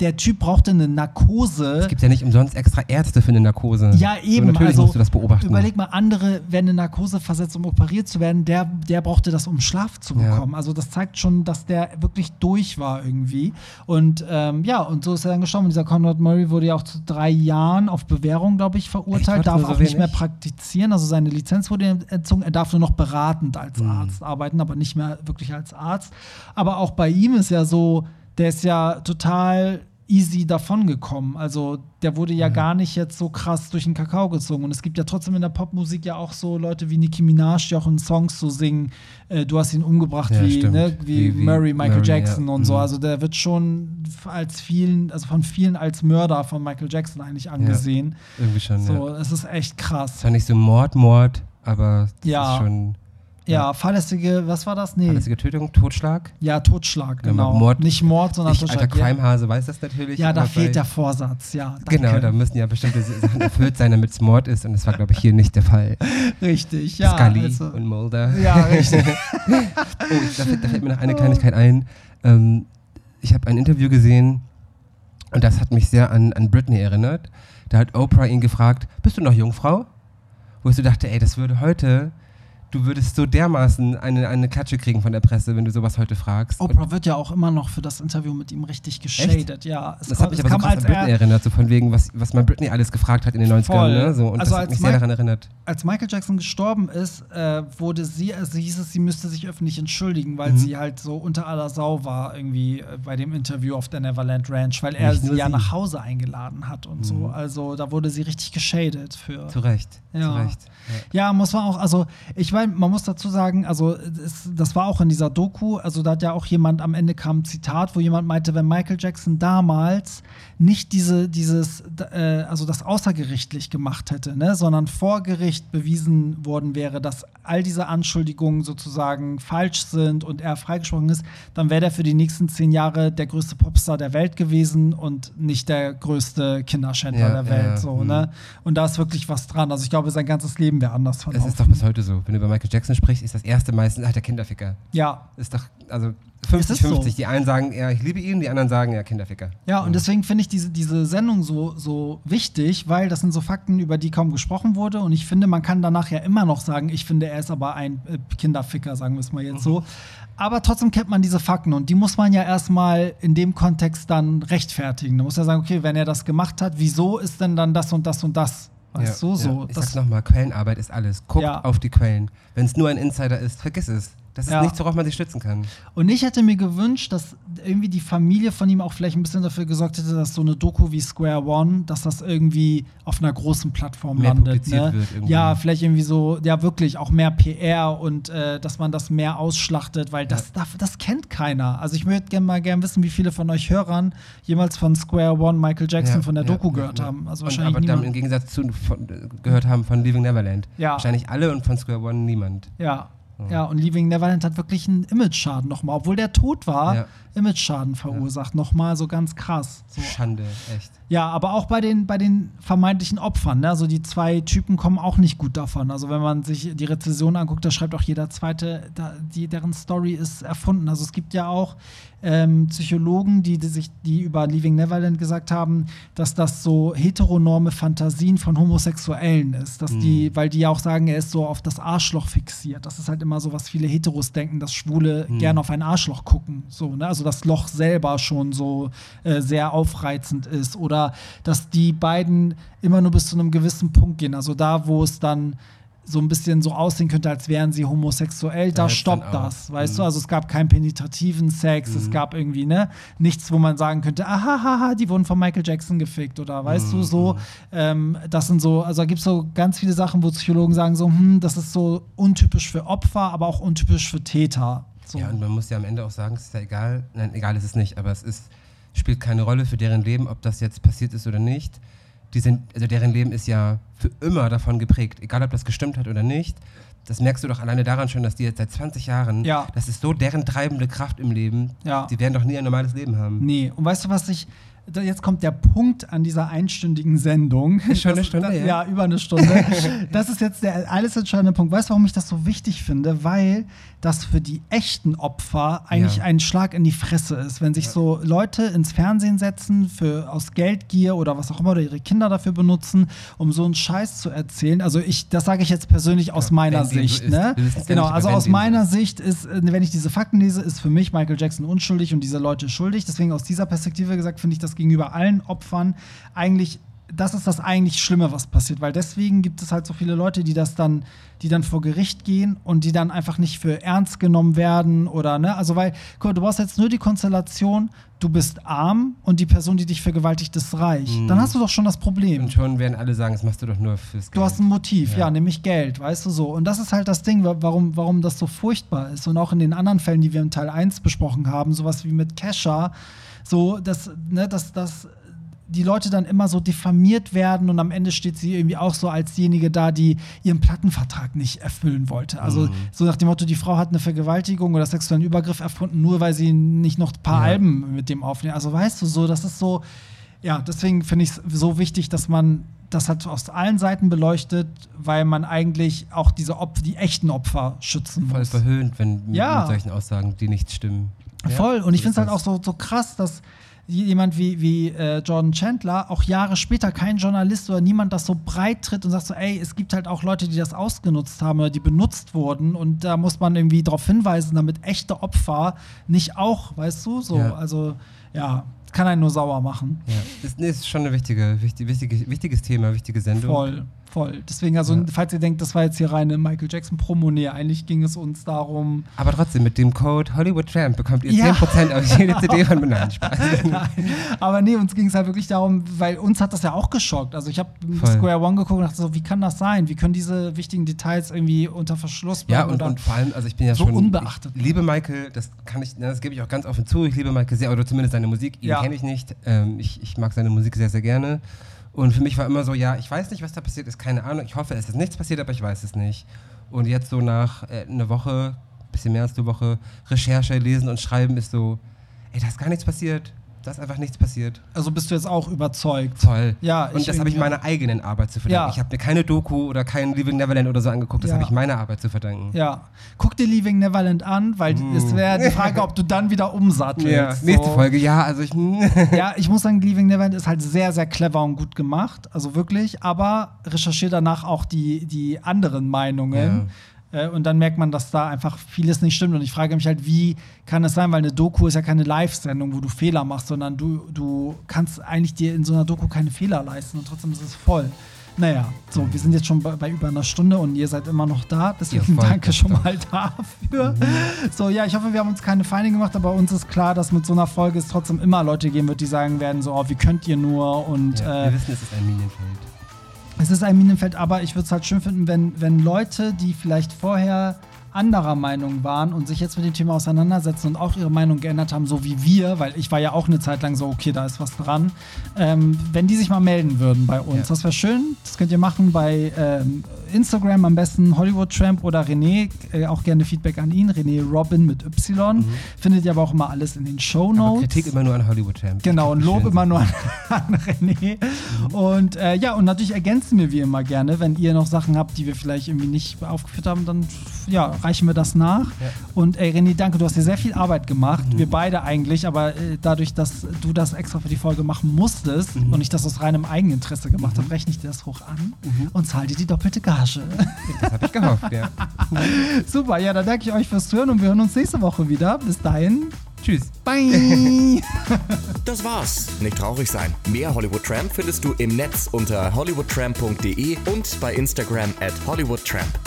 der Typ brauchte eine Narkose. Es gibt ja nicht umsonst extra Ärzte für eine Narkose. Ja, eben. So, natürlich also, musst du das beobachten. Überleg mal, andere werden eine Narkose versetzt, um operiert zu werden. Der, der brauchte das, um Schlaf zu bekommen. Ja. Also das zeigt schon, dass der wirklich durch war irgendwie. Und ähm, ja, und so ist er dann gestorben. dieser Conrad Murray wurde ja auch zu drei Jahren auf Bewährung, glaube ich, verurteilt. Darf auch nicht mehr praktizieren. Also seine Lizenz wurde entzogen. Er darf nur noch beratend als mhm. Arzt arbeiten, aber nicht mehr wirklich als Arzt. Aber auch bei ihm ist ja so, der ist ja total easy davongekommen. Also der wurde ja, ja, gar nicht jetzt so krass durch den Kakao gezogen. Und es gibt ja trotzdem in der Popmusik ja auch so Leute wie Nicki Minaj, die auch in Songs so singen, äh, du hast ihn umgebracht ja, wie, ne, wie, wie, Murray, Michael Murray, Jackson ja. und so. Mhm. Also der wird schon als vielen, also von vielen als Mörder von Michael Jackson eigentlich angesehen. irgendwie schon. So, es ist echt krass. Es war nicht so Mord, Mord, aber ja. ist schon ja, fahrlässige, was war das? Nee. Fahrlässige Tötung, Totschlag? Ja, Totschlag, genau. Mord, Nicht Mord, sondern ich, Totschlag. Alter Crimehase weiß das natürlich. Ja, da fehlt der Vorsatz, ja. Danke. Genau, da müssen ja bestimmte Sachen erfüllt sein, damit es Mord ist und das war, glaube ich, hier nicht der Fall. Richtig, ja. Scully also, und Mulder. Ja, richtig. oh, da fällt, da fällt, mir noch eine Kleinigkeit ein. Ähm, ich habe ein Interview gesehen und das hat mich sehr an, an Britney erinnert. Da hat Oprah ihn gefragt, bist du noch Jungfrau? Wo ich so dachte, ey, das würde heute du würdest so dermaßen eine, eine Klatsche kriegen von der Presse, wenn du sowas heute fragst. Oprah und wird ja auch immer noch für das Interview mit ihm richtig geschadet, ja. Es das hat mich aber so krass an Britney erinnert, so von wegen, was, was man Britney alles gefragt hat in den 90ern. Ne? So, und also das hat mich sehr daran erinnert. Als Michael Jackson gestorben ist, äh, wurde sie, also hieß es, sie müsste sich öffentlich entschuldigen, weil mhm. sie halt so unter aller Sau war irgendwie äh, bei dem Interview auf der Neverland Ranch, weil er sie ja nach Hause eingeladen hat und mhm. so. Also da wurde sie richtig geschadet für. Zu Recht. Ja. Zu Recht. Ja. ja, muss man auch, also ich meine, man muss dazu sagen, also es, das war auch in dieser Doku, also da hat ja auch jemand am Ende kam ein Zitat, wo jemand meinte, wenn Michael Jackson damals nicht diese, dieses, äh, also das außergerichtlich gemacht hätte, ne, sondern vor Gericht bewiesen worden wäre, dass all diese Anschuldigungen sozusagen falsch sind und er freigesprochen ist, dann wäre er für die nächsten zehn Jahre der größte Popstar der Welt gewesen und nicht der größte Kinderschänder ja, der Welt. Ja, so, ne? Mhm. Und da ist wirklich was dran. Also ich glaube, sein ganzes Leben wäre anders verlaufen. Es ist doch bis heute so. Wenn du über Michael Jackson sprichst, ist das erste meistens der Kinderficker. Ja. Ist doch, also 50, 50. So? Die einen sagen, ja, ich liebe ihn, die anderen sagen, ja, Kinderficker. Ja, und deswegen finde ich diese, diese Sendung so, so wichtig, weil das sind so Fakten, über die kaum gesprochen wurde. Und ich finde, man kann danach ja immer noch sagen, ich finde, er ist aber ein äh, Kinderficker, sagen wir es mal jetzt mhm. so. Aber trotzdem kennt man diese Fakten und die muss man ja erstmal in dem Kontext dann rechtfertigen. Da muss er sagen, okay, wenn er das gemacht hat, wieso ist denn dann das und das und das? Weißt ja, du, so. Ja. Ich sag's nochmal, Quellenarbeit ist alles. Guckt ja. auf die Quellen. Wenn es nur ein Insider ist, vergiss es. Das ist ja. nichts, worauf man sich stützen kann. Und ich hätte mir gewünscht, dass irgendwie die Familie von ihm auch vielleicht ein bisschen dafür gesorgt hätte, dass so eine Doku wie Square One, dass das irgendwie auf einer großen Plattform mehr landet. Ne? ja, vielleicht irgendwie so, ja wirklich, auch mehr PR und äh, dass man das mehr ausschlachtet, weil das, ja. das, das, kennt keiner. Also ich würde gerne mal gerne wissen, wie viele von euch Hörern jemals von Square One Michael Jackson ja, von der Doku gehört haben. Also wahrscheinlich und, aber dann im Gegensatz zu von, gehört haben von Leaving Neverland. Ja. Wahrscheinlich alle und von Square One niemand. Ja, ja, und Leaving Neverland hat wirklich einen Image-Schaden nochmal, obwohl der tot war, ja. Image-Schaden verursacht. Ja. Nochmal so ganz krass. So. Schande, echt. Ja, aber auch bei den, bei den vermeintlichen Opfern. Ne? Also die zwei Typen kommen auch nicht gut davon. Also wenn man sich die Rezession anguckt, da schreibt auch jeder zweite, da, die, deren Story ist erfunden. Also es gibt ja auch ähm, Psychologen, die, die, sich, die über Leaving Neverland gesagt haben, dass das so heteronorme Fantasien von Homosexuellen ist. Dass mhm. die, weil die ja auch sagen, er ist so auf das Arschloch fixiert. Das ist halt immer so, was viele Heteros denken, dass Schwule mhm. gerne auf ein Arschloch gucken. So, ne? Also das Loch selber schon so äh, sehr aufreizend ist. Oder dass die beiden immer nur bis zu einem gewissen Punkt gehen. Also da, wo es dann so ein bisschen so aussehen könnte, als wären sie homosexuell, da stoppt das, weißt mhm. du? Also es gab keinen penetrativen Sex, mhm. es gab irgendwie, ne, nichts, wo man sagen könnte, aha, haha, die wurden von Michael Jackson gefickt oder weißt mhm. du, so, ähm, das sind so, also da gibt es so ganz viele Sachen, wo Psychologen sagen so, hm, das ist so untypisch für Opfer, aber auch untypisch für Täter. So. Ja, und man muss ja am Ende auch sagen, es ist ja egal, nein, egal ist es nicht, aber es ist, spielt keine Rolle für deren Leben, ob das jetzt passiert ist oder nicht die sind, also deren Leben ist ja für immer davon geprägt, egal ob das gestimmt hat oder nicht. Das merkst du doch alleine daran schon, dass die jetzt seit 20 Jahren, ja. das ist so deren treibende Kraft im Leben. Ja. Die werden doch nie ein normales Leben haben. Nee, und weißt du, was ich, jetzt kommt der Punkt an dieser einstündigen Sendung. Ist schon eine Stunde, das, ja. ja. über eine Stunde. das ist jetzt der alles entscheidende Punkt. Weißt du, warum ich das so wichtig finde? Weil das für die echten Opfer eigentlich ja. ein Schlag in die Fresse ist. Wenn sich ja. so Leute ins Fernsehen setzen, für, aus Geldgier oder was auch immer, oder ihre Kinder dafür benutzen, um so einen Scheiß zu erzählen. Also ich, das sage ich jetzt persönlich aus meiner Sicht. So ne? Genau, also aus meiner so Sicht ist, wenn ich diese Fakten lese, ist für mich Michael Jackson unschuldig und diese Leute schuldig. Deswegen aus dieser Perspektive gesagt, finde ich das gegenüber allen Opfern eigentlich das ist das eigentlich Schlimme, was passiert, weil deswegen gibt es halt so viele Leute, die das dann, die dann vor Gericht gehen und die dann einfach nicht für ernst genommen werden oder ne, also weil, guck, du brauchst jetzt nur die Konstellation, du bist arm und die Person, die dich vergewaltigt, ist reich. Mhm. Dann hast du doch schon das Problem. Und schon werden alle sagen, das machst du doch nur fürs Geld. Du hast ein Motiv, ja. ja, nämlich Geld, weißt du so. Und das ist halt das Ding, warum, warum das so furchtbar ist. Und auch in den anderen Fällen, die wir in Teil 1 besprochen haben, sowas wie mit Kesha, so, dass, ne, dass, dass die Leute dann immer so diffamiert werden und am Ende steht sie irgendwie auch so als diejenige da, die ihren Plattenvertrag nicht erfüllen wollte. Also mhm. so nach dem Motto, die Frau hat eine Vergewaltigung oder sexuellen Übergriff erfunden, nur weil sie nicht noch ein paar ja. Alben mit dem aufnimmt. Also weißt du so, das ist so, ja, deswegen finde ich es so wichtig, dass man das hat aus allen Seiten beleuchtet, weil man eigentlich auch diese Opfer, die echten Opfer schützen muss. Voll verhöhnt, wenn ja. mit solchen Aussagen, die nicht stimmen. Voll. Und ich finde es halt auch so, so krass, dass jemand wie, wie äh, Jordan Chandler auch Jahre später kein Journalist oder niemand das so breit tritt und sagt so, ey, es gibt halt auch Leute, die das ausgenutzt haben oder die benutzt wurden und da muss man irgendwie darauf hinweisen, damit echte Opfer nicht auch, weißt du, so, ja. also ja, kann einen nur sauer machen. Ja, das ist schon ein wichtige, wichtig, wichtige, wichtiges Thema, wichtige Sendung. Voll. Voll. Deswegen, also, ja. falls ihr denkt, das war jetzt hier reine Michael Jackson-Promo, nee, eigentlich ging es uns darum. Aber trotzdem, mit dem Code Hollywood Tramp bekommt ihr ja. 10% auf jede CD von Nein, Spaß. Nein. Aber nee, uns ging es halt wirklich darum, weil uns hat das ja auch geschockt. Also, ich habe Square One geguckt und dachte so, wie kann das sein? Wie können diese wichtigen Details irgendwie unter Verschluss bleiben? Ja, und, und vor allem, also ich bin ja so schon. unbeachtet. Ich liebe Michael, das kann ich, das gebe ich auch ganz offen zu. Ich liebe Michael sehr, oder zumindest seine Musik. Ihn ja. kenne ich nicht. Ähm, ich, ich mag seine Musik sehr, sehr gerne. Und für mich war immer so, ja, ich weiß nicht, was da passiert ist, keine Ahnung. Ich hoffe, es ist nichts passiert, aber ich weiß es nicht. Und jetzt so nach äh, einer Woche, bisschen mehr als eine Woche Recherche, Lesen und Schreiben ist so, ey, da ist gar nichts passiert da ist einfach nichts passiert. Also bist du jetzt auch überzeugt? Toll. Ja, und das habe ich meiner eigenen Arbeit zu verdanken. Ja. Ich habe mir keine Doku oder kein Leaving Neverland oder so angeguckt, das ja. habe ich meiner Arbeit zu verdanken. Ja. Guck dir Leaving Neverland an, weil mm. es wäre die Frage, ob du dann wieder umsattelst. Ja. So. Nächste Folge, ja, also ich. ja, ich muss sagen, Leaving Neverland ist halt sehr, sehr clever und gut gemacht. Also wirklich, aber recherchiere danach auch die, die anderen Meinungen. Ja und dann merkt man, dass da einfach vieles nicht stimmt. Und ich frage mich halt, wie kann es sein? Weil eine Doku ist ja keine Live-Sendung, wo du Fehler machst, sondern du, du kannst eigentlich dir in so einer Doku keine Fehler leisten und trotzdem ist es voll. Naja, so, wir sind jetzt schon bei, bei über einer Stunde und ihr seid immer noch da. Deswegen ja, danke schon mal dafür. Mhm. So, ja, ich hoffe, wir haben uns keine Feinde gemacht, aber uns ist klar, dass mit so einer Folge es trotzdem immer Leute geben wird, die sagen werden, so, oh, wie könnt ihr nur und. Ja, äh, wir wissen, es ist ein Minenfeld es ist ein Minenfeld, aber ich würde es halt schön finden, wenn, wenn Leute, die vielleicht vorher anderer Meinung waren und sich jetzt mit dem Thema auseinandersetzen und auch ihre Meinung geändert haben, so wie wir, weil ich war ja auch eine Zeit lang so, okay, da ist was dran, ähm, wenn die sich mal melden würden bei uns. Ja. Das wäre schön. Das könnt ihr machen bei ähm, Instagram am besten Hollywood Tramp oder René. Äh, auch gerne Feedback an ihn. René Robin mit Y. Mhm. Findet ihr aber auch immer alles in den Show Notes. Kritik immer nur an Hollywood Tramp. Genau, und Lob immer nur an, an René. Mhm. Und äh, ja, und natürlich ergänzen wir wie immer gerne, wenn ihr noch Sachen habt, die wir vielleicht irgendwie nicht aufgeführt haben, dann ja, reichen wir das nach. Ja. Und ey, René, danke, du hast dir sehr viel Arbeit gemacht. Mhm. Wir beide eigentlich, aber äh, dadurch, dass du das extra für die Folge machen musstest mhm. und ich das aus reinem Eigeninteresse gemacht mhm. habe, rechne ich dir das hoch an mhm. und zahle dir die doppelte Gage. Das habe ich gehofft, ja. Super, ja, dann danke ich euch fürs Hören und wir hören uns nächste Woche wieder. Bis dahin. Tschüss. Bye. das war's. Nicht traurig sein. Mehr Hollywood Tramp findest du im Netz unter hollywoodtramp.de und bei Instagram at hollywoodtramp.